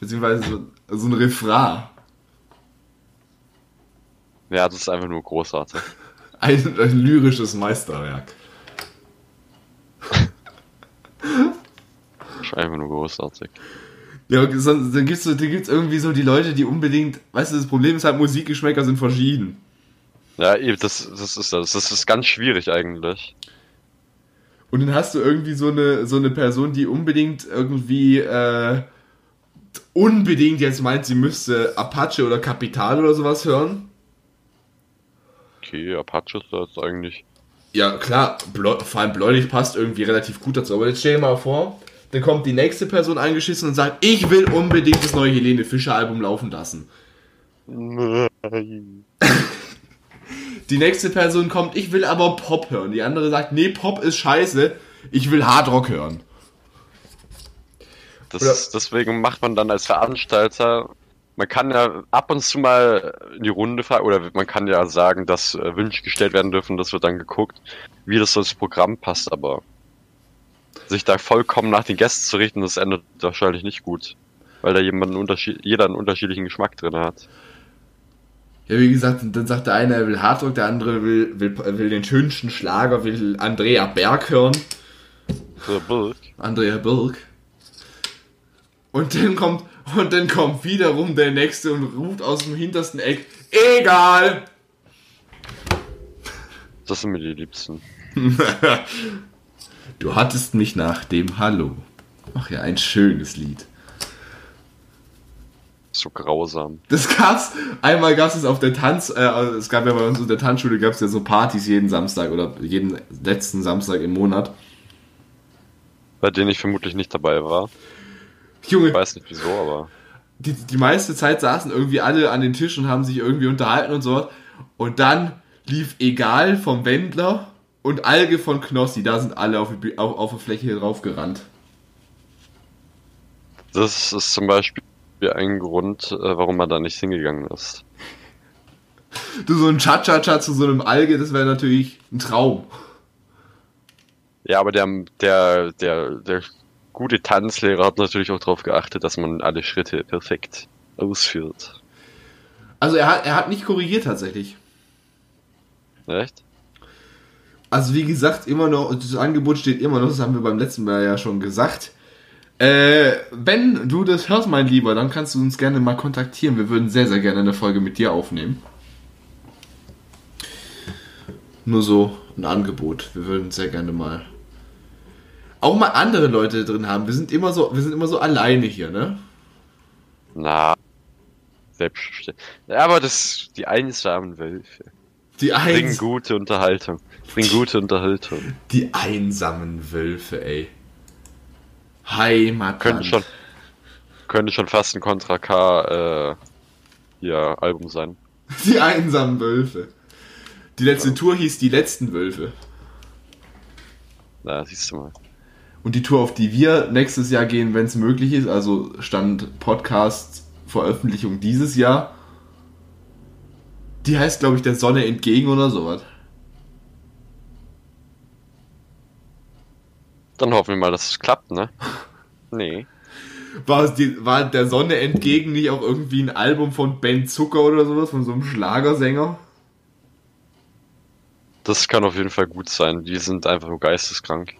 Beziehungsweise so, so ein Refrain. Ja, das ist einfach nur großartig. Ein, ein lyrisches Meisterwerk. Das ist einfach nur großartig. Ja, sonst, dann gibt's so, dann gibt's irgendwie so die Leute, die unbedingt, weißt du, das Problem ist halt, Musikgeschmäcker sind verschieden. Ja, das, das ist das. Das ist ganz schwierig eigentlich. Und dann hast du irgendwie so eine, so eine Person, die unbedingt irgendwie, äh, unbedingt jetzt meint, sie müsste Apache oder Kapital oder sowas hören. Okay, Apache ist das eigentlich. Ja, klar, vor allem Bläulich passt irgendwie relativ gut dazu. Aber jetzt stell dir mal vor, dann kommt die nächste Person eingeschissen und sagt, ich will unbedingt das neue Helene Fischer Album laufen lassen. Nein. Die nächste Person kommt, ich will aber Pop hören. Die andere sagt, nee, Pop ist scheiße, ich will Hardrock hören. Das deswegen macht man dann als Veranstalter, man kann ja ab und zu mal in die Runde fragen, oder man kann ja sagen, dass äh, Wünsche gestellt werden dürfen, das wird dann geguckt, wie das so ins Programm passt, aber sich da vollkommen nach den Gästen zu richten, das endet wahrscheinlich nicht gut. Weil da jemand einen Unterschied, jeder einen unterschiedlichen Geschmack drin hat. Ja, wie gesagt, dann sagt der eine, er will Hardrock, der andere will, will, will den schönsten Schlager, will Andrea Berg hören. So, Birk. Andrea Berg. Und dann kommt, und dann kommt wiederum der nächste und ruft aus dem hintersten Eck, egal! Das sind mir die Liebsten. Du hattest mich nach dem Hallo. Ach ja, ein schönes Lied. So grausam. Das gab's, einmal gab's es auf der Tanz, äh, es gab ja bei uns in der Tanzschule gab's ja so Partys jeden Samstag oder jeden letzten Samstag im Monat. Bei denen ich vermutlich nicht dabei war. Junge, Ich weiß nicht wieso, aber. die, die meiste Zeit saßen irgendwie alle an den Tischen und haben sich irgendwie unterhalten und so. Und dann lief Egal vom Wendler und Alge von Knossi. Da sind alle auf, die auf, auf der Fläche draufgerannt. Das ist zum Beispiel ein Grund, äh, warum man da nicht hingegangen ist. Du, so ein Cha-Cha-Cha zu so einem Alge, das wäre natürlich ein Traum. Ja, aber der, der, der, der gute Tanzlehrer hat natürlich auch darauf geachtet, dass man alle Schritte perfekt ausführt. Also er hat, er hat nicht korrigiert tatsächlich. Echt? Also wie gesagt, immer noch, das Angebot steht immer noch, das haben wir beim letzten Mal ja schon gesagt. Äh, wenn du das hörst, mein Lieber, dann kannst du uns gerne mal kontaktieren. Wir würden sehr, sehr gerne eine Folge mit dir aufnehmen. Nur so ein Angebot. Wir würden sehr gerne mal auch mal andere Leute drin haben. Wir sind immer so, wir sind immer so alleine hier, ne? Na, selbstverständlich. Ja, aber das, die einsamen Wölfe. Die, Bringen eins, gute Unterhaltung. Bringen gute Unterhaltung. die einsamen Wölfe, ey. Heimatland. Könnte schon, könnte schon fast ein Contra K, äh, hier, Album sein. Die einsamen Wölfe. Die letzte Tour hieß Die letzten Wölfe. Na, siehst du mal. Und die Tour, auf die wir nächstes Jahr gehen, wenn es möglich ist, also Stand Podcast Veröffentlichung dieses Jahr, die heißt, glaube ich, der Sonne entgegen oder sowas. Dann hoffen wir mal, dass es klappt, ne? Nee. War, die, war der Sonne entgegen nicht auch irgendwie ein Album von Ben Zucker oder sowas, von so einem Schlagersänger? Das kann auf jeden Fall gut sein. Die sind einfach nur geisteskrank.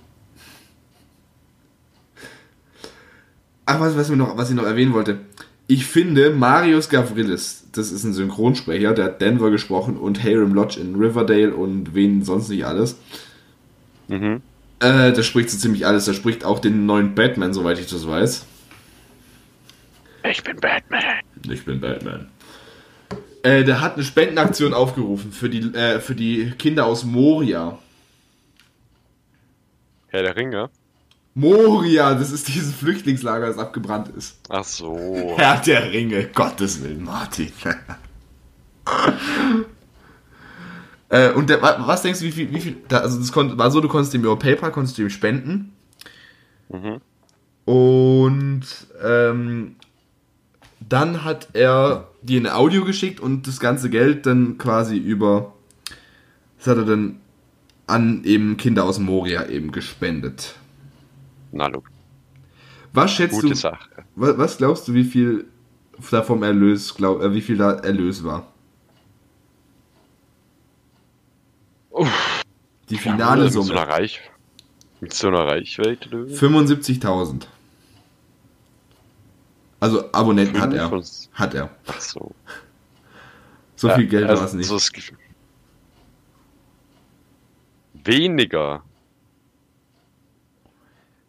Ach, was, was, noch, was ich noch erwähnen wollte. ich finde, Marius Gavrilis, das ist ein Synchronsprecher, der hat Denver gesprochen und Hiram Lodge in Riverdale und wen sonst nicht alles. Mhm. Äh, der spricht so ziemlich alles. Der spricht auch den neuen Batman, soweit ich das weiß. Ich bin Batman. Ich bin Batman. Äh, der hat eine Spendenaktion aufgerufen für die, äh, für die Kinder aus Moria. Herr der Ringe. Moria, das ist dieses Flüchtlingslager, das abgebrannt ist. Ach so. Herr der Ringe, Gottes Willen, Martin. Äh, und der, wa- was denkst du, wie viel, wie viel, da, also das kon, war so, du konntest ihm über PayPal, konntest du ihm spenden. Mhm. Und ähm, dann hat er dir eine Audio geschickt und das ganze Geld dann quasi über, das hat er dann an eben Kinder aus Moria eben gespendet. Na, look. Was schätzt Gute du, Sache. wa- was glaubst du, wie viel da vom Erlös, glaub, äh, wie viel da Erlös war? Uff. Die finale So Summe. einer Reich mit so einer Reichweite. du? 75.000. Also Abonnenten hat er. Hat er. Ach so. So viel Geld also war es nicht. so Weniger.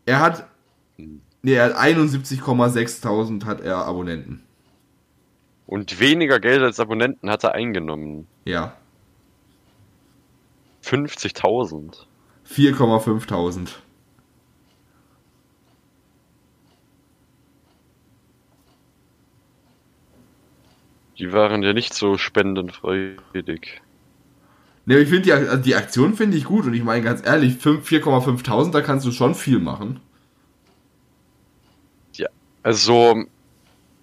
Er hat. Nee, er hat 71,6.000 hat er Abonnenten. Und weniger Geld als Abonnenten hat er eingenommen. Ja. 50.000. 4,5.000. Die waren ja nicht so spendenfreudig. Ne, ich finde die, also die Aktion finde ich gut und ich meine ganz ehrlich, 5 4,5.000, da kannst du schon viel machen. Also,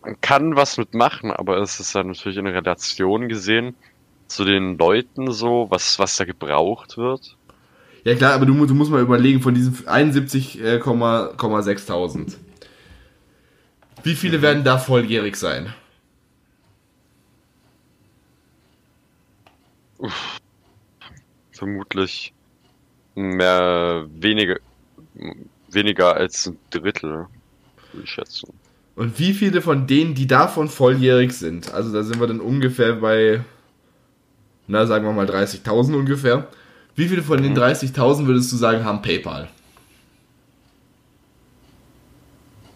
man kann was mitmachen, aber es ist dann natürlich in Relation gesehen zu den Leuten so, was, was da gebraucht wird. Ja klar, aber du, du musst mal überlegen, von diesen 71,6.000. Wie viele werden da volljährig sein? Vermutlich mehr, weniger, weniger als ein Drittel, würde ich schätzen. Und wie viele von denen, die davon volljährig sind? Also da sind wir dann ungefähr bei, na sagen wir mal 30.000 ungefähr. Wie viele von den 30.000 würdest du sagen haben PayPal?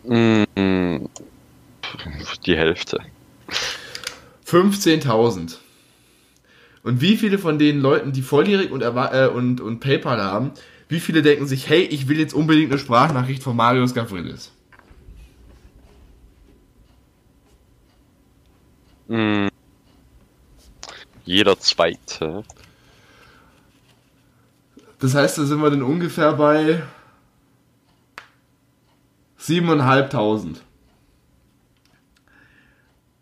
Mm, Die Hälfte. 15.000. Und wie viele von den Leuten, die volljährig und, äh, und, und PayPal haben, wie viele denken sich, hey, ich will jetzt unbedingt eine Sprachnachricht von Marius Gavrilis? Jeder zweite. Das heißt, da sind wir dann ungefähr bei 7.500.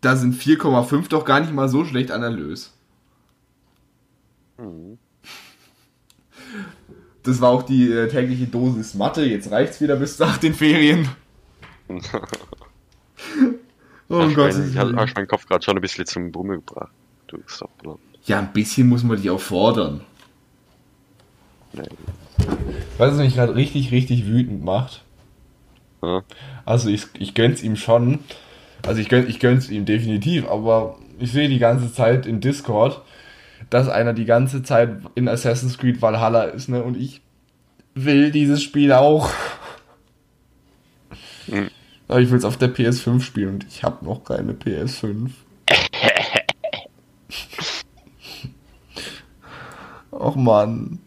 Da sind 4,5 doch gar nicht mal so schlecht an Erlös. Das war auch die äh, tägliche Dosis Mathe. Jetzt reicht's wieder bis nach den Ferien. oh Gott. ich habe meinen Kopf gerade schon ein bisschen zum Brummen gebracht. Du Saftblatt. Ja, ein bisschen muss man dich auch fordern. Nee. Weißt du, was mich gerade richtig, richtig wütend macht? Ja. Also ich, ich gönn's ihm schon. Also ich, gönn, ich gönn's ihm definitiv, aber ich sehe die ganze Zeit in Discord, dass einer die ganze Zeit in Assassin's Creed Valhalla ist, ne? Und ich will dieses Spiel auch. Mhm. Aber ich will's auf der PS5 spielen und ich habe noch keine PS5. Och Mann.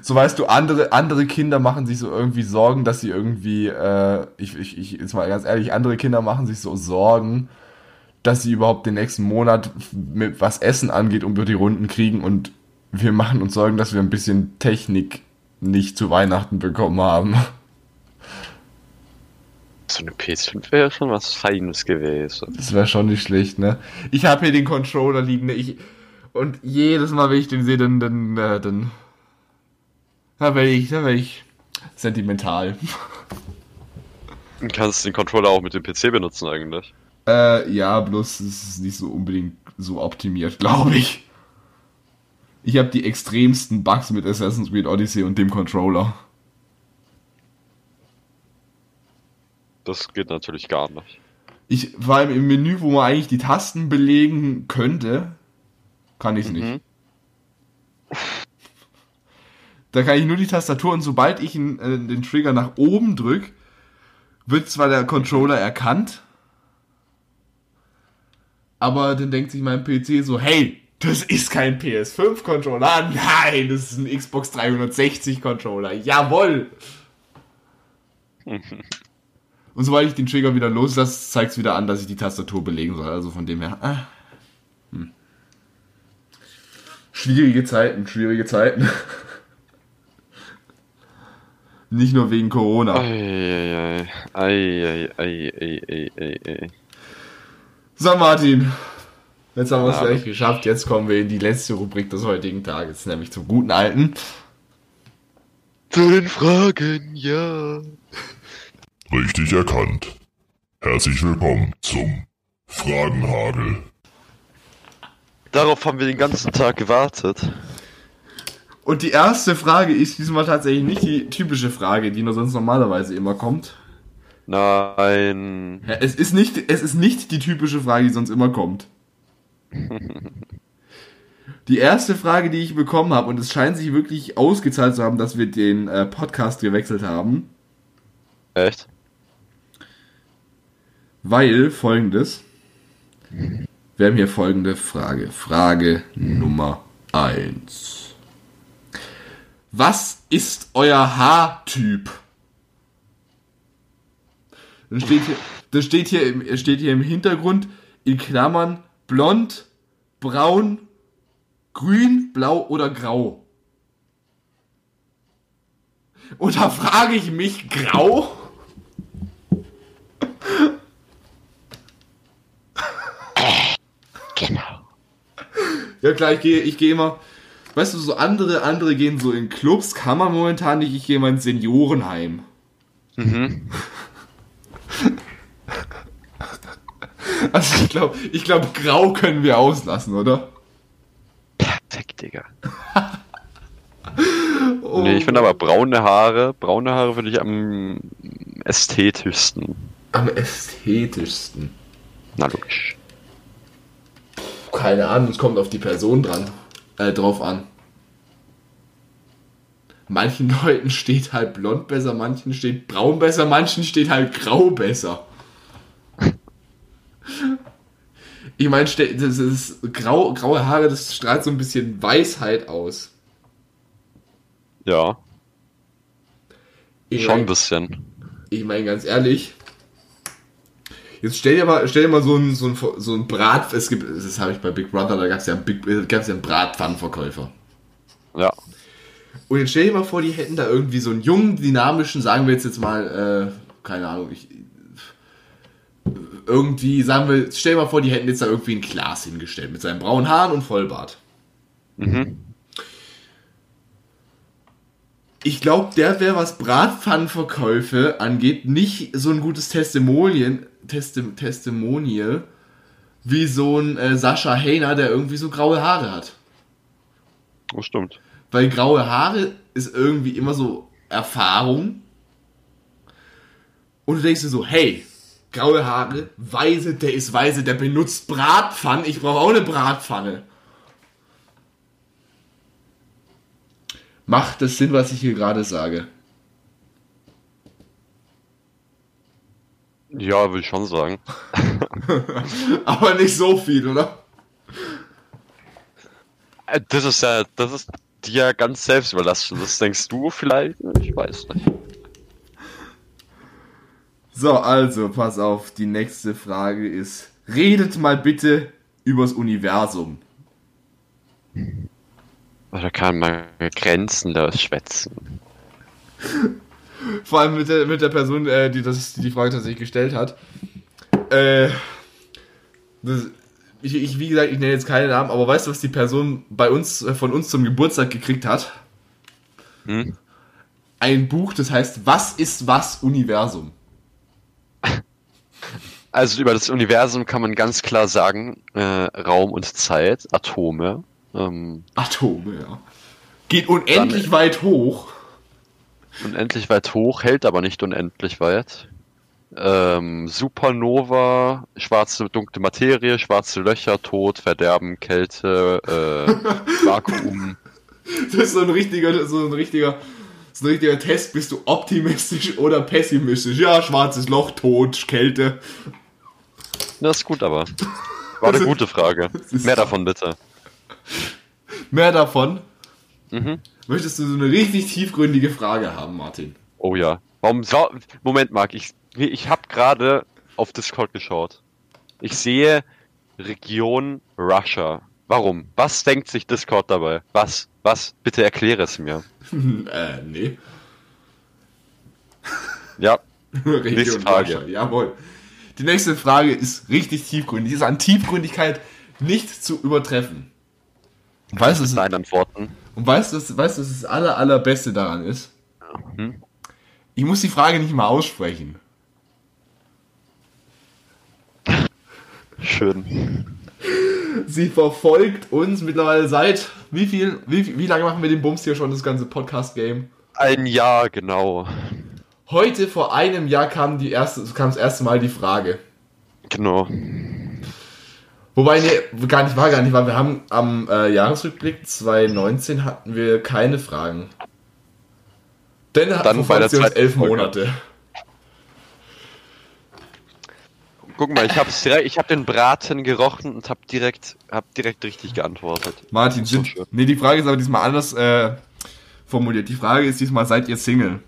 So weißt du, andere, andere Kinder machen sich so irgendwie Sorgen, dass sie irgendwie, äh, ich, ich, ich, jetzt mal ganz ehrlich, andere Kinder machen sich so Sorgen, dass sie überhaupt den nächsten Monat mit was Essen angeht, um die Runden kriegen und wir machen uns Sorgen, dass wir ein bisschen Technik nicht zu Weihnachten bekommen haben. So eine PS5 wäre schon was Feines gewesen. Das wäre schon nicht schlecht, ne? Ich habe hier den Controller liegen, ne? Ich, und jedes Mal, wenn ich den sehe, dann, dann, äh, dann, da werde ich, da werde ich sentimental. Du kannst den Controller auch mit dem PC benutzen eigentlich. Äh, ja, bloß es ist nicht so unbedingt so optimiert, glaube ich. Ich habe die extremsten Bugs mit Assassin's Creed Odyssey und dem Controller. Das geht natürlich gar nicht. Ich, vor allem im Menü, wo man eigentlich die Tasten belegen könnte, kann ich es nicht. Mhm. Da kann ich nur die Tastatur und sobald ich ihn, äh, den Trigger nach oben drücke, wird zwar der Controller erkannt, aber dann denkt sich mein PC so, hey, das ist kein PS5-Controller. Nein, das ist ein Xbox 360-Controller. Jawoll! Und sobald ich den Trigger wieder loslasse, zeigt es wieder an, dass ich die Tastatur belegen soll. Also von dem her. Ah. Hm. Schwierige Zeiten, schwierige Zeiten. Nicht nur wegen Corona. Eieiei. Eieiei. Eieiei. So, Martin. Jetzt haben wir es Ja. gleich geschafft. Jetzt kommen wir in die letzte Rubrik des heutigen Tages, nämlich zum guten alten. Zu den Fragen, ja. Richtig erkannt. Herzlich willkommen zum Fragenhagel. Darauf haben wir den ganzen Tag gewartet. Und die erste Frage ist diesmal tatsächlich nicht die typische Frage, die nur sonst normalerweise immer kommt. Nein. Ja, Es ist nicht, es ist nicht die typische Frage, die sonst immer kommt. Die erste Frage, die ich bekommen habe, und es scheint sich wirklich ausgezahlt zu haben, dass wir den äh, Podcast gewechselt haben, Echt? Weil folgendes. Wir haben hier folgende Frage. Frage Nummer 1. Was ist euer Haartyp? Dann steht hier, das steht hier, im, steht hier im Hintergrund in Klammern blond, braun, grün, blau oder grau. Und da frage ich mich, grau? Genau. Ja klar, ich gehe, ich gehe immer, weißt du, so andere, andere gehen so in Clubs, kann man momentan nicht, ich gehe mal ins Seniorenheim. Mhm. Also ich glaube, ich glaube, grau können wir auslassen, oder? Perfekt, Digga. Oh, Nee, ich finde aber braune Haare, braune Haare finde ich am ästhetischsten. am ästhetischsten. Na logisch. Keine Ahnung, es kommt auf die Person dran, äh, drauf an. Manchen Leuten steht halt blond besser, manchen steht braun besser, manchen steht halt grau besser. Ich meine, das ist grau, graue Haare, das strahlt so ein bisschen Weisheit aus. Ja, Ich schon ein mein- bisschen. Ich meine ganz ehrlich, jetzt stell dir mal, stell dir mal so ein, so ein, so ein Brat, es gibt, das habe ich bei Big Brother, da gab es ja einen, Big, gab's ja einen Bratpfannenverkäufer. Ja. Und jetzt stell dir mal vor, die hätten da irgendwie so einen jungen, dynamischen, sagen wir jetzt jetzt mal, äh, keine Ahnung, ich, irgendwie, sagen wir, stell dir mal vor, die hätten jetzt da irgendwie ein Glas hingestellt mit seinen braunen Haaren und Vollbart. Mhm. Ich glaube, der wäre, was Bratpfannenverkäufe angeht, nicht so ein gutes Testimonien, Testi Testimonial wie so ein äh, Sascha Heiner, der irgendwie so graue Haare hat. Das stimmt. Weil graue Haare ist irgendwie immer so Erfahrung. Und du denkst dir so, hey, graue Haare, weise, der ist weise, der benutzt Bratpfannen, ich brauche auch eine Bratpfanne. Macht das Sinn, was ich hier gerade sage? Ja, würde ich schon sagen. Aber nicht so viel, oder? Äh, Das ist ja, das ist dir ganz selbst überlassen. Das denkst du vielleicht? Ich weiß nicht. So, also, pass auf, die nächste Frage ist, redet mal bitte übers Universum. Da kann man grenzenlos schwätzen. Vor allem mit der, mit der Person, äh, die das, die, die Frage tatsächlich gestellt hat. Äh, das, ich, ich, wie gesagt, ich nenne jetzt keinen Namen, aber weißt du, was die Person bei uns, äh, von uns zum Geburtstag gekriegt hat? Hm? Ein Buch, das heißt Was ist was Universum? Also über das Universum kann man ganz klar sagen, äh, Raum und Zeit, Atome. Ähm, Atome, ja. Geht unendlich Dann- weit hoch. Unendlich weit hoch, hält aber nicht unendlich weit. Ähm, Supernova, schwarze dunkle Materie, schwarze Löcher, Tod, Verderben, Kälte, äh, Vakuum. Das ist so ein richtiger, so ein richtiger, so ein richtiger Test. Bist du optimistisch oder pessimistisch? Ja, schwarzes Loch, Tod, Kälte. Das ist gut, aber. War eine gute Frage. Mehr davon bitte. Mehr davon. Mhm. Möchtest du so eine richtig tiefgründige Frage haben, Martin? Oh ja. Warum sau Moment, Marc, ich, ich habe gerade auf Discord geschaut. Ich sehe Region Russia. Warum? Was denkt sich Discord dabei? Was? Was? Bitte erkläre es mir. äh, nee. Ja, Region Nächste Frage. Russia, Jawohl. Die nächste Frage ist richtig tiefgründig. Ist an Tiefgründigkeit nicht zu übertreffen. Weißt du, nein Antworten. Und weißt du, was- weißt du, was das aller, allerbeste daran ist? Hm? Ich muss die Frage nicht mal aussprechen. Schön. Sie verfolgt uns mittlerweile seit wie viel, wie, wie lange machen wir den Bums hier schon, das ganze Podcast-Game? Ein Jahr, genau. Heute vor einem Jahr kam, die erste, kam das erste Mal die Frage. Genau. Wobei, nee, gar nicht, war gar nicht, weil wir haben am äh, Jahresrückblick 2019 hatten wir keine Fragen. Denn uns zweiten elf. Monate. Guck mal, ich direkt, ich hab den Braten gerochen und hab direkt, hab direkt richtig geantwortet. Martin, So sind, nee, die Frage ist aber diesmal anders äh, formuliert. Die Frage ist diesmal, seid ihr Single?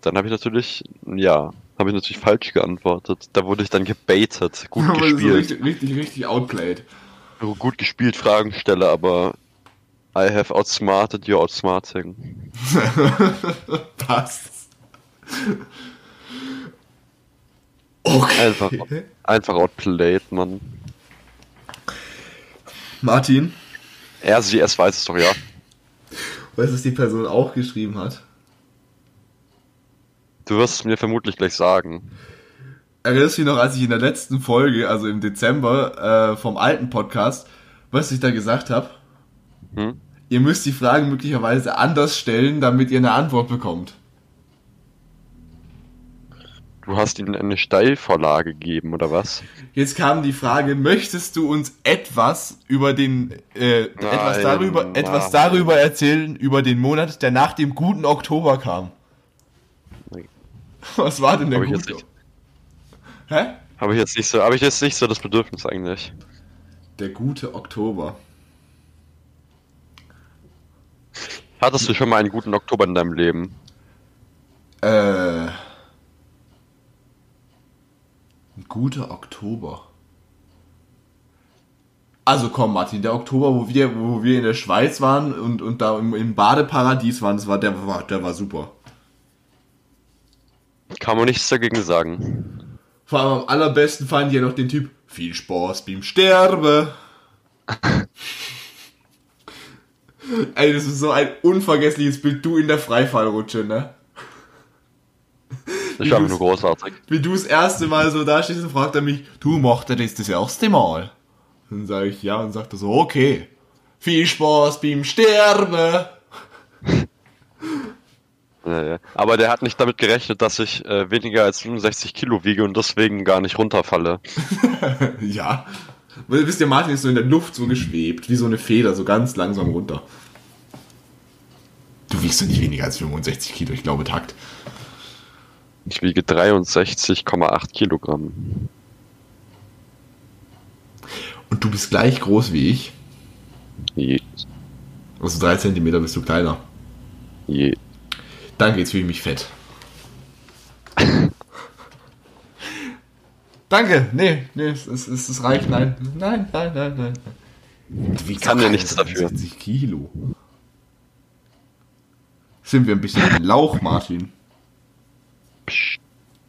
Dann habe ich natürlich, ja, habe ich natürlich falsch geantwortet. Da wurde ich dann gebaitet. Gut so gespielt. richtig, richtig, richtig outplayed. Gut gespielt, Fragensteller, aber I have outsmarted you outsmarting. Passt. Okay. Einfach, einfach outplayed, Mann. Martin, Er, sie, es weiß es doch, ja. weißt du, was die Person auch geschrieben hat? Du wirst es mir vermutlich gleich sagen. Erinnerst du dich noch, als ich in der letzten Folge, also im Dezember, äh, vom alten Podcast, was ich da gesagt habe? Hm? Ihr müsst die Fragen möglicherweise anders stellen, damit ihr eine Antwort bekommt. Du hast ihnen eine Steilvorlage gegeben, oder was? Jetzt kam die Frage, möchtest du uns etwas über den äh, etwas Nein, darüber nein. etwas darüber erzählen über den Monat, der nach dem guten Oktober kam? Was war denn der Hab ich jetzt gute? nicht. Hä? Habe ich jetzt nicht so, habe ich jetzt nicht so das Bedürfnis eigentlich. Der gute Oktober. Hattest du schon mal einen guten Oktober in deinem Leben? Äh. Ein guter Oktober. Also komm, Martin, der Oktober, wo wir, wo wir in der Schweiz waren und, und da im, im Badeparadies waren, das war, der, war, der war super. Kann man nichts dagegen sagen. Vor allem am allerbesten fand ich ja noch den Typ, viel Spaß beim Sterbe. Ey, das ist so ein unvergessliches Bild, du in der Freifallrutsche, ne? Das war nur großartig. Wie du das erste Mal so da stehst und fragt er mich, du macht er das das erste Mal? Dann sage ich ja und sagt er so, okay. Viel Spaß beim Sterben. Ja, ja. Aber der hat nicht damit gerechnet, dass ich äh, weniger als 65 Kilo wiege und deswegen gar nicht runterfalle. ja. Weil, Wisst ihr, Martin ist so in der Luft so geschwebt, wie so eine Feder, so ganz langsam runter. Du wiegst doch nicht weniger als 65 Kilo, ich glaube Takt. Ich wiege 63,8 Kilogramm. Und du bist gleich groß wie ich. Je, Also drei Zentimeter bist du kleiner. je. Danke, jetzt fühle ich mich fett. Danke, nee, nee, es, es, es, es reicht, nein. Nein, nein, nein, nein. Wiegst Kann keine nichts dafür. 60 Kilo. Sind wir ein bisschen ein Lauch, Martin? Psch,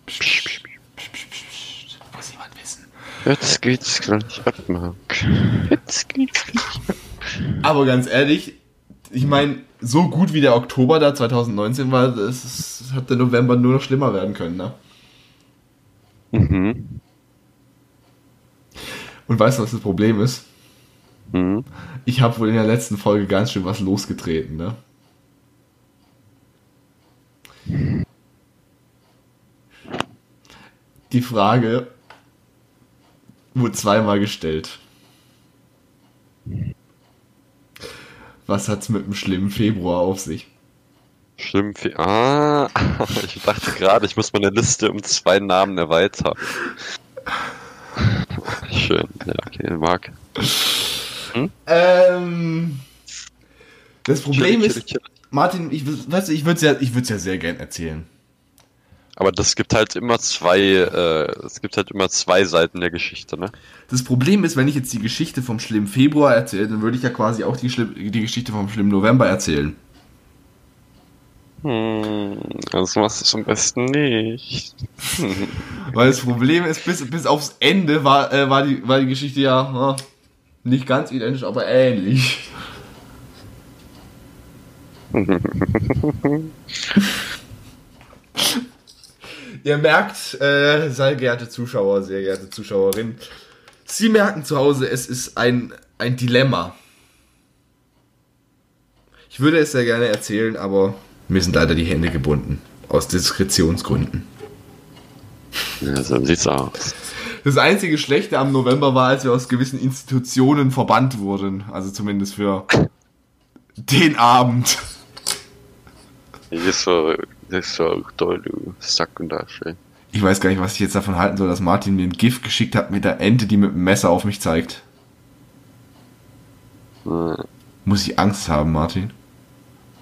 Psch, psch, psch, psch, psch, psch. Muss jemand wissen. Jetzt geht's gleich ab, Marc. Jetzt geht's gleich ab. Aber ganz ehrlich, ich meine, so gut wie der Oktober da 2019 war, das ist, hat der November nur noch schlimmer werden können, ne? Mhm. Und weißt du, was das Problem ist? Mhm. Ich habe wohl in der letzten Folge ganz schön was losgetreten, ne? Die Frage wurde zweimal gestellt. Was hat's mit dem schlimmen Februar auf sich? Schlimm. Fe ah, ich dachte gerade, ich muss meine Liste um zwei Namen erweitern. Schön. Ja, okay, Marc. Ähm, das Problem Chill, ist, chill, chill. Martin, ich, weißt du, ich würde es ja, ich ja sehr gern erzählen. Aber das gibt halt immer zwei, äh, es gibt halt immer zwei Seiten der Geschichte, ne? Das Problem ist, wenn ich jetzt die Geschichte vom schlimmen Februar erzähle, dann würde ich ja quasi auch die, schlimm, die Geschichte vom schlimmen November erzählen. Hm, das machst du am besten nicht. Weil das Problem ist, bis, bis aufs Ende war, äh, war, die, war die Geschichte ja äh, nicht ganz identisch, aber ähnlich. Ihr merkt, äh, sehr geehrte Zuschauer, sehr geehrte Zuschauerin, Sie merken zu Hause, es ist ein, ein Dilemma. Ich würde es sehr gerne erzählen, aber mir sind leider die Hände gebunden. Aus Diskretionsgründen. Ja, so sieht's aus. Das einzige Schlechte am November war, als wir aus gewissen Institutionen verbannt wurden. Also zumindest für den Abend. Das ist so, das ist so toll, du Sack und Asche. Ich weiß gar nicht, was ich jetzt davon halten soll, dass Martin mir ein GIF geschickt hat mit der Ente, die mit dem Messer auf mich zeigt. Äh, Muss ich Angst haben, Martin?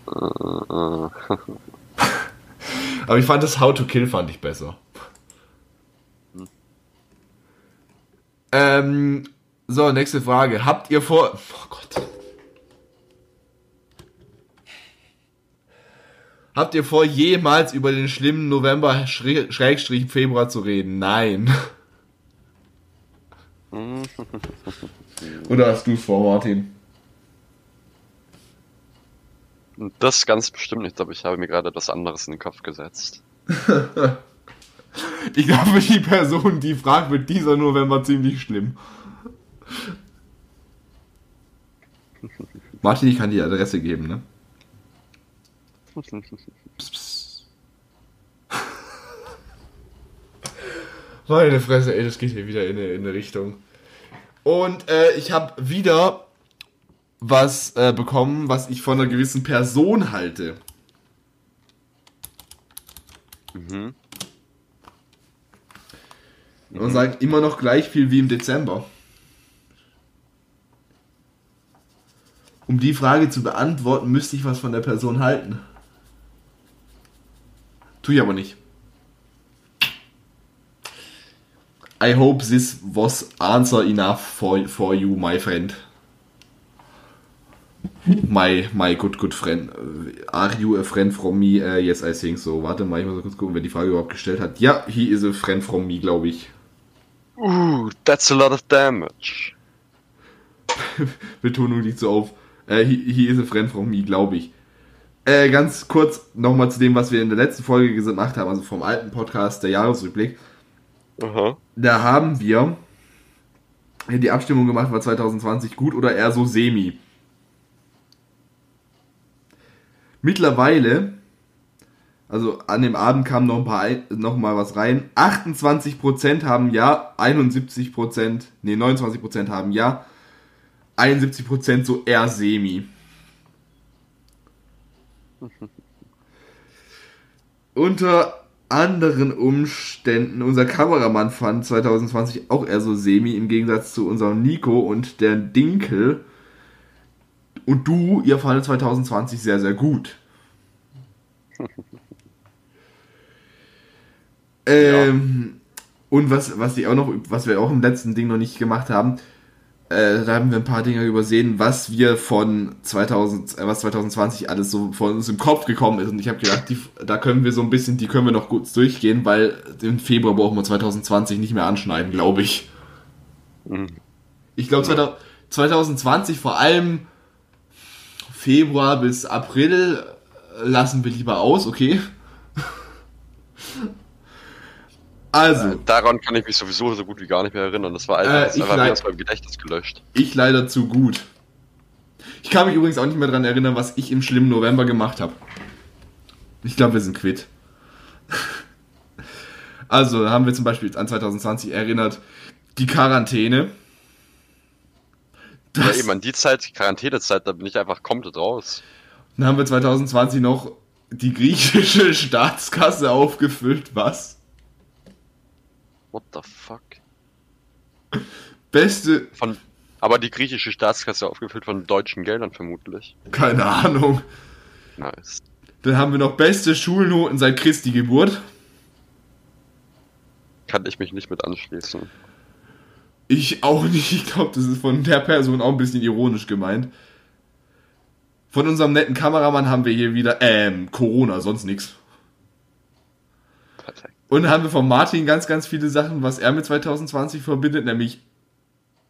äh, äh. Aber ich fand das How to Kill fand ich besser. Ähm, so, nächste Frage. Habt ihr vor... Oh Gott. Habt ihr vor, jemals über den schlimmen November Schräg- Schrägstrich Februar zu reden? Nein. Oder hast du es vor, Martin? Das ganz bestimmt nicht, aber ich habe mir gerade etwas anderes in den Kopf gesetzt. Ich glaube, die Person, die fragt, wird dieser November ziemlich schlimm. Martin, ich kann die Adresse geben, ne? Pss, pss. Meine Fresse, ey, das geht hier wieder in eine, in eine Richtung. Und äh, ich habe wieder was äh, bekommen, was ich von einer gewissen Person halte. Mhm. Und sagen immer noch gleich viel wie im Dezember. Um die Frage zu beantworten, müsste ich was von der Person halten. Tue ich aber nicht. I hope this was answer enough for, for you, my friend. My, my good, good friend. Are you a friend from me? Uh, yes, I think so. Warte mal, ich muss mal kurz gucken, wer die Frage überhaupt gestellt hat. Ja, he is a friend from me, glaube ich. Uh, that's a lot of damage. Betonung liegt so auf. Äh, he, he is a friend from me, glaube ich. Äh, ganz kurz nochmal zu dem, was wir in der letzten Folge gemacht haben, also vom alten Podcast, der Jahresrückblick. Aha. Da haben wir die Abstimmung gemacht, war 2020 gut oder eher so semi. Mittlerweile, also an dem Abend kam noch, ein paar, noch mal was rein. 28% haben ja, 71%, nee, 29% haben ja, 71% so eher semi. Unter anderen Umständen, unser Kameramann fand 2020 auch eher so semi, im Gegensatz zu unserem Nico und der Dinkel. Und du, ihr fandet 2020 sehr, sehr gut. ähm, und was, was ich auch noch, was wir auch im letzten Ding noch nicht gemacht haben, äh, da haben wir ein paar Dinge übersehen, was wir von 2000, äh, was 2020 alles so von uns im Kopf gekommen ist. Und ich habe gedacht, die, da können wir so ein bisschen, die können wir noch gut durchgehen, weil im Februar brauchen wir 2020 nicht mehr anschneiden, glaube ich. Mhm. Ich glaube, 2020 vor allem Februar bis April lassen wir lieber aus, okay? Also, Äh, daran kann ich mich sowieso so gut wie gar nicht mehr erinnern. Das war einfach, Äh, mir aus meinem Gedächtnis gelöscht. ich leider zu gut. Ich kann mich übrigens auch nicht mehr daran erinnern, was ich im schlimmen November gemacht habe. Ich glaube, wir sind quitt. Also haben wir zum Beispiel an 2020 erinnert, die Quarantäne. Ja, Das, eben an die Zeit, die Quarantänezeit, da bin ich einfach komplett raus. dann haben wir 2020 noch die griechische Staatskasse aufgefüllt. Was? What the fuck? Beste, Von, aber die griechische Staatskasse aufgefüllt von deutschen Geldern vermutlich. keine Ahnung. Nice. Dann haben wir noch beste Schulnoten seit Christi Geburt. Kann ich mich nicht mit anschließen. Ich auch nicht. Ich glaube, das ist von der Person auch ein bisschen ironisch gemeint. Von unserem netten Kameramann haben wir hier wieder, ähm, Corona, sonst nichts. Und dann haben wir von Martin ganz, ganz viele Sachen, was er mit 2020 verbindet, nämlich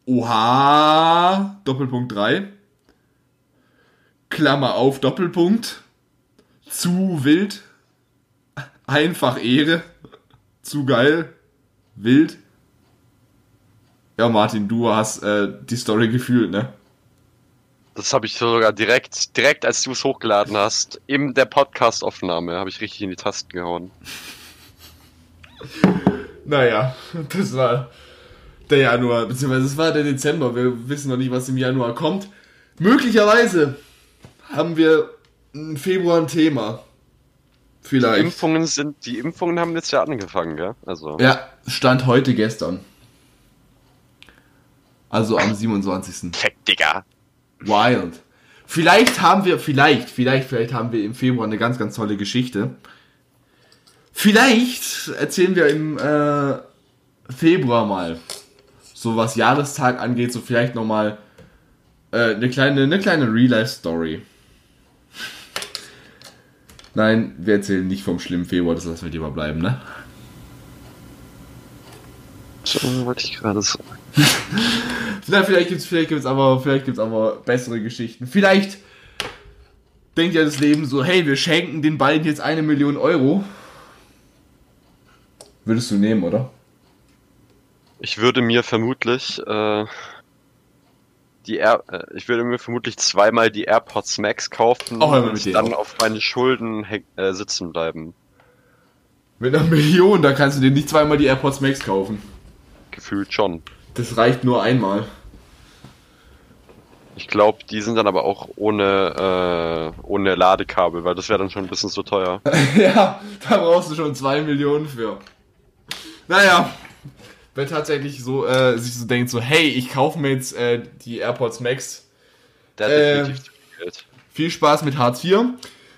Oha, Doppelpunkt 3. Klammer auf, Doppelpunkt. Zu wild. Einfach Ehre. Zu geil. Wild. Ja, Martin, du hast äh, die Story gefühlt, ne? Das habe ich sogar direkt, direkt als du es hochgeladen hast, in der Podcast-Aufnahme, habe ich richtig in die Tasten gehauen. Naja, das war der Januar, beziehungsweise es war der Dezember. Wir wissen noch nicht, was im Januar kommt. Möglicherweise haben wir im Februar ein Thema. Die Vielleicht. Impfungen sind, die Impfungen haben jetzt ja angefangen, gell? Also, Ja, stand heute gestern. Also am 27. perfekt, Digga. Wild. Vielleicht haben wir, vielleicht, vielleicht, vielleicht haben wir im Februar eine ganz, ganz tolle Geschichte. Vielleicht erzählen wir im äh, Februar mal, so was Jahrestag angeht, so vielleicht nochmal äh, eine kleine, eine kleine Real-Life-Story. Nein, wir erzählen nicht vom schlimmen Februar, das lassen wir lieber bleiben, ne? So wollte ich gerade sagen. Na, vielleicht gibt's, vielleicht gibt's aber, vielleicht gibt's aber bessere Geschichten. Vielleicht denkt ja das Leben so, hey, wir schenken den beiden jetzt eine Million Euro. Würdest du nehmen, oder? Ich würde mir vermutlich, äh, die Air, äh, ich würde mir vermutlich zweimal die AirPods Max kaufen Auch einmal mit und denen dann auch. auf meinen Schulden äh, sitzen bleiben. Mit einer Million, da kannst du dir nicht zweimal die AirPods Max kaufen. Gefühlt schon. Das reicht nur einmal. Ich glaube, die sind dann aber auch ohne, äh, ohne Ladekabel, weil das wäre dann schon ein bisschen zu teuer. ja, da brauchst du schon zwei Millionen für. Naja, wer tatsächlich so äh, sich so denkt, so, hey, ich kaufe mir jetzt äh, die AirPods Max, Der hat Äh, definitiv zu viel. Viel Spaß mit Hartz IV.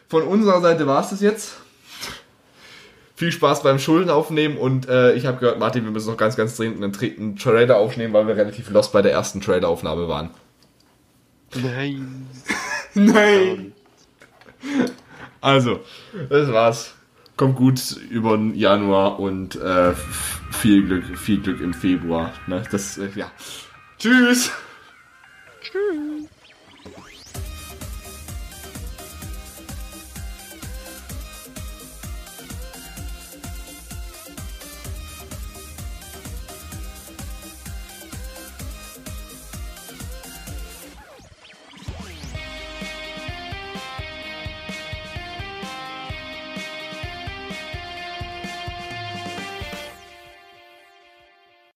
Von unserer Seite war es das jetzt. Viel Spaß beim Schulden aufnehmen und äh, ich habe gehört, Martin, wir müssen noch ganz, ganz dringend einen, einen Trailer aufnehmen, weil wir relativ lost bei der ersten Traileraufnahme waren. Nein. Nein! Also, das war's. Kommt gut über den Januar und äh, viel Glück, viel Glück im Februar. Ne? Das, äh, ja. Tschüss! Tschüss.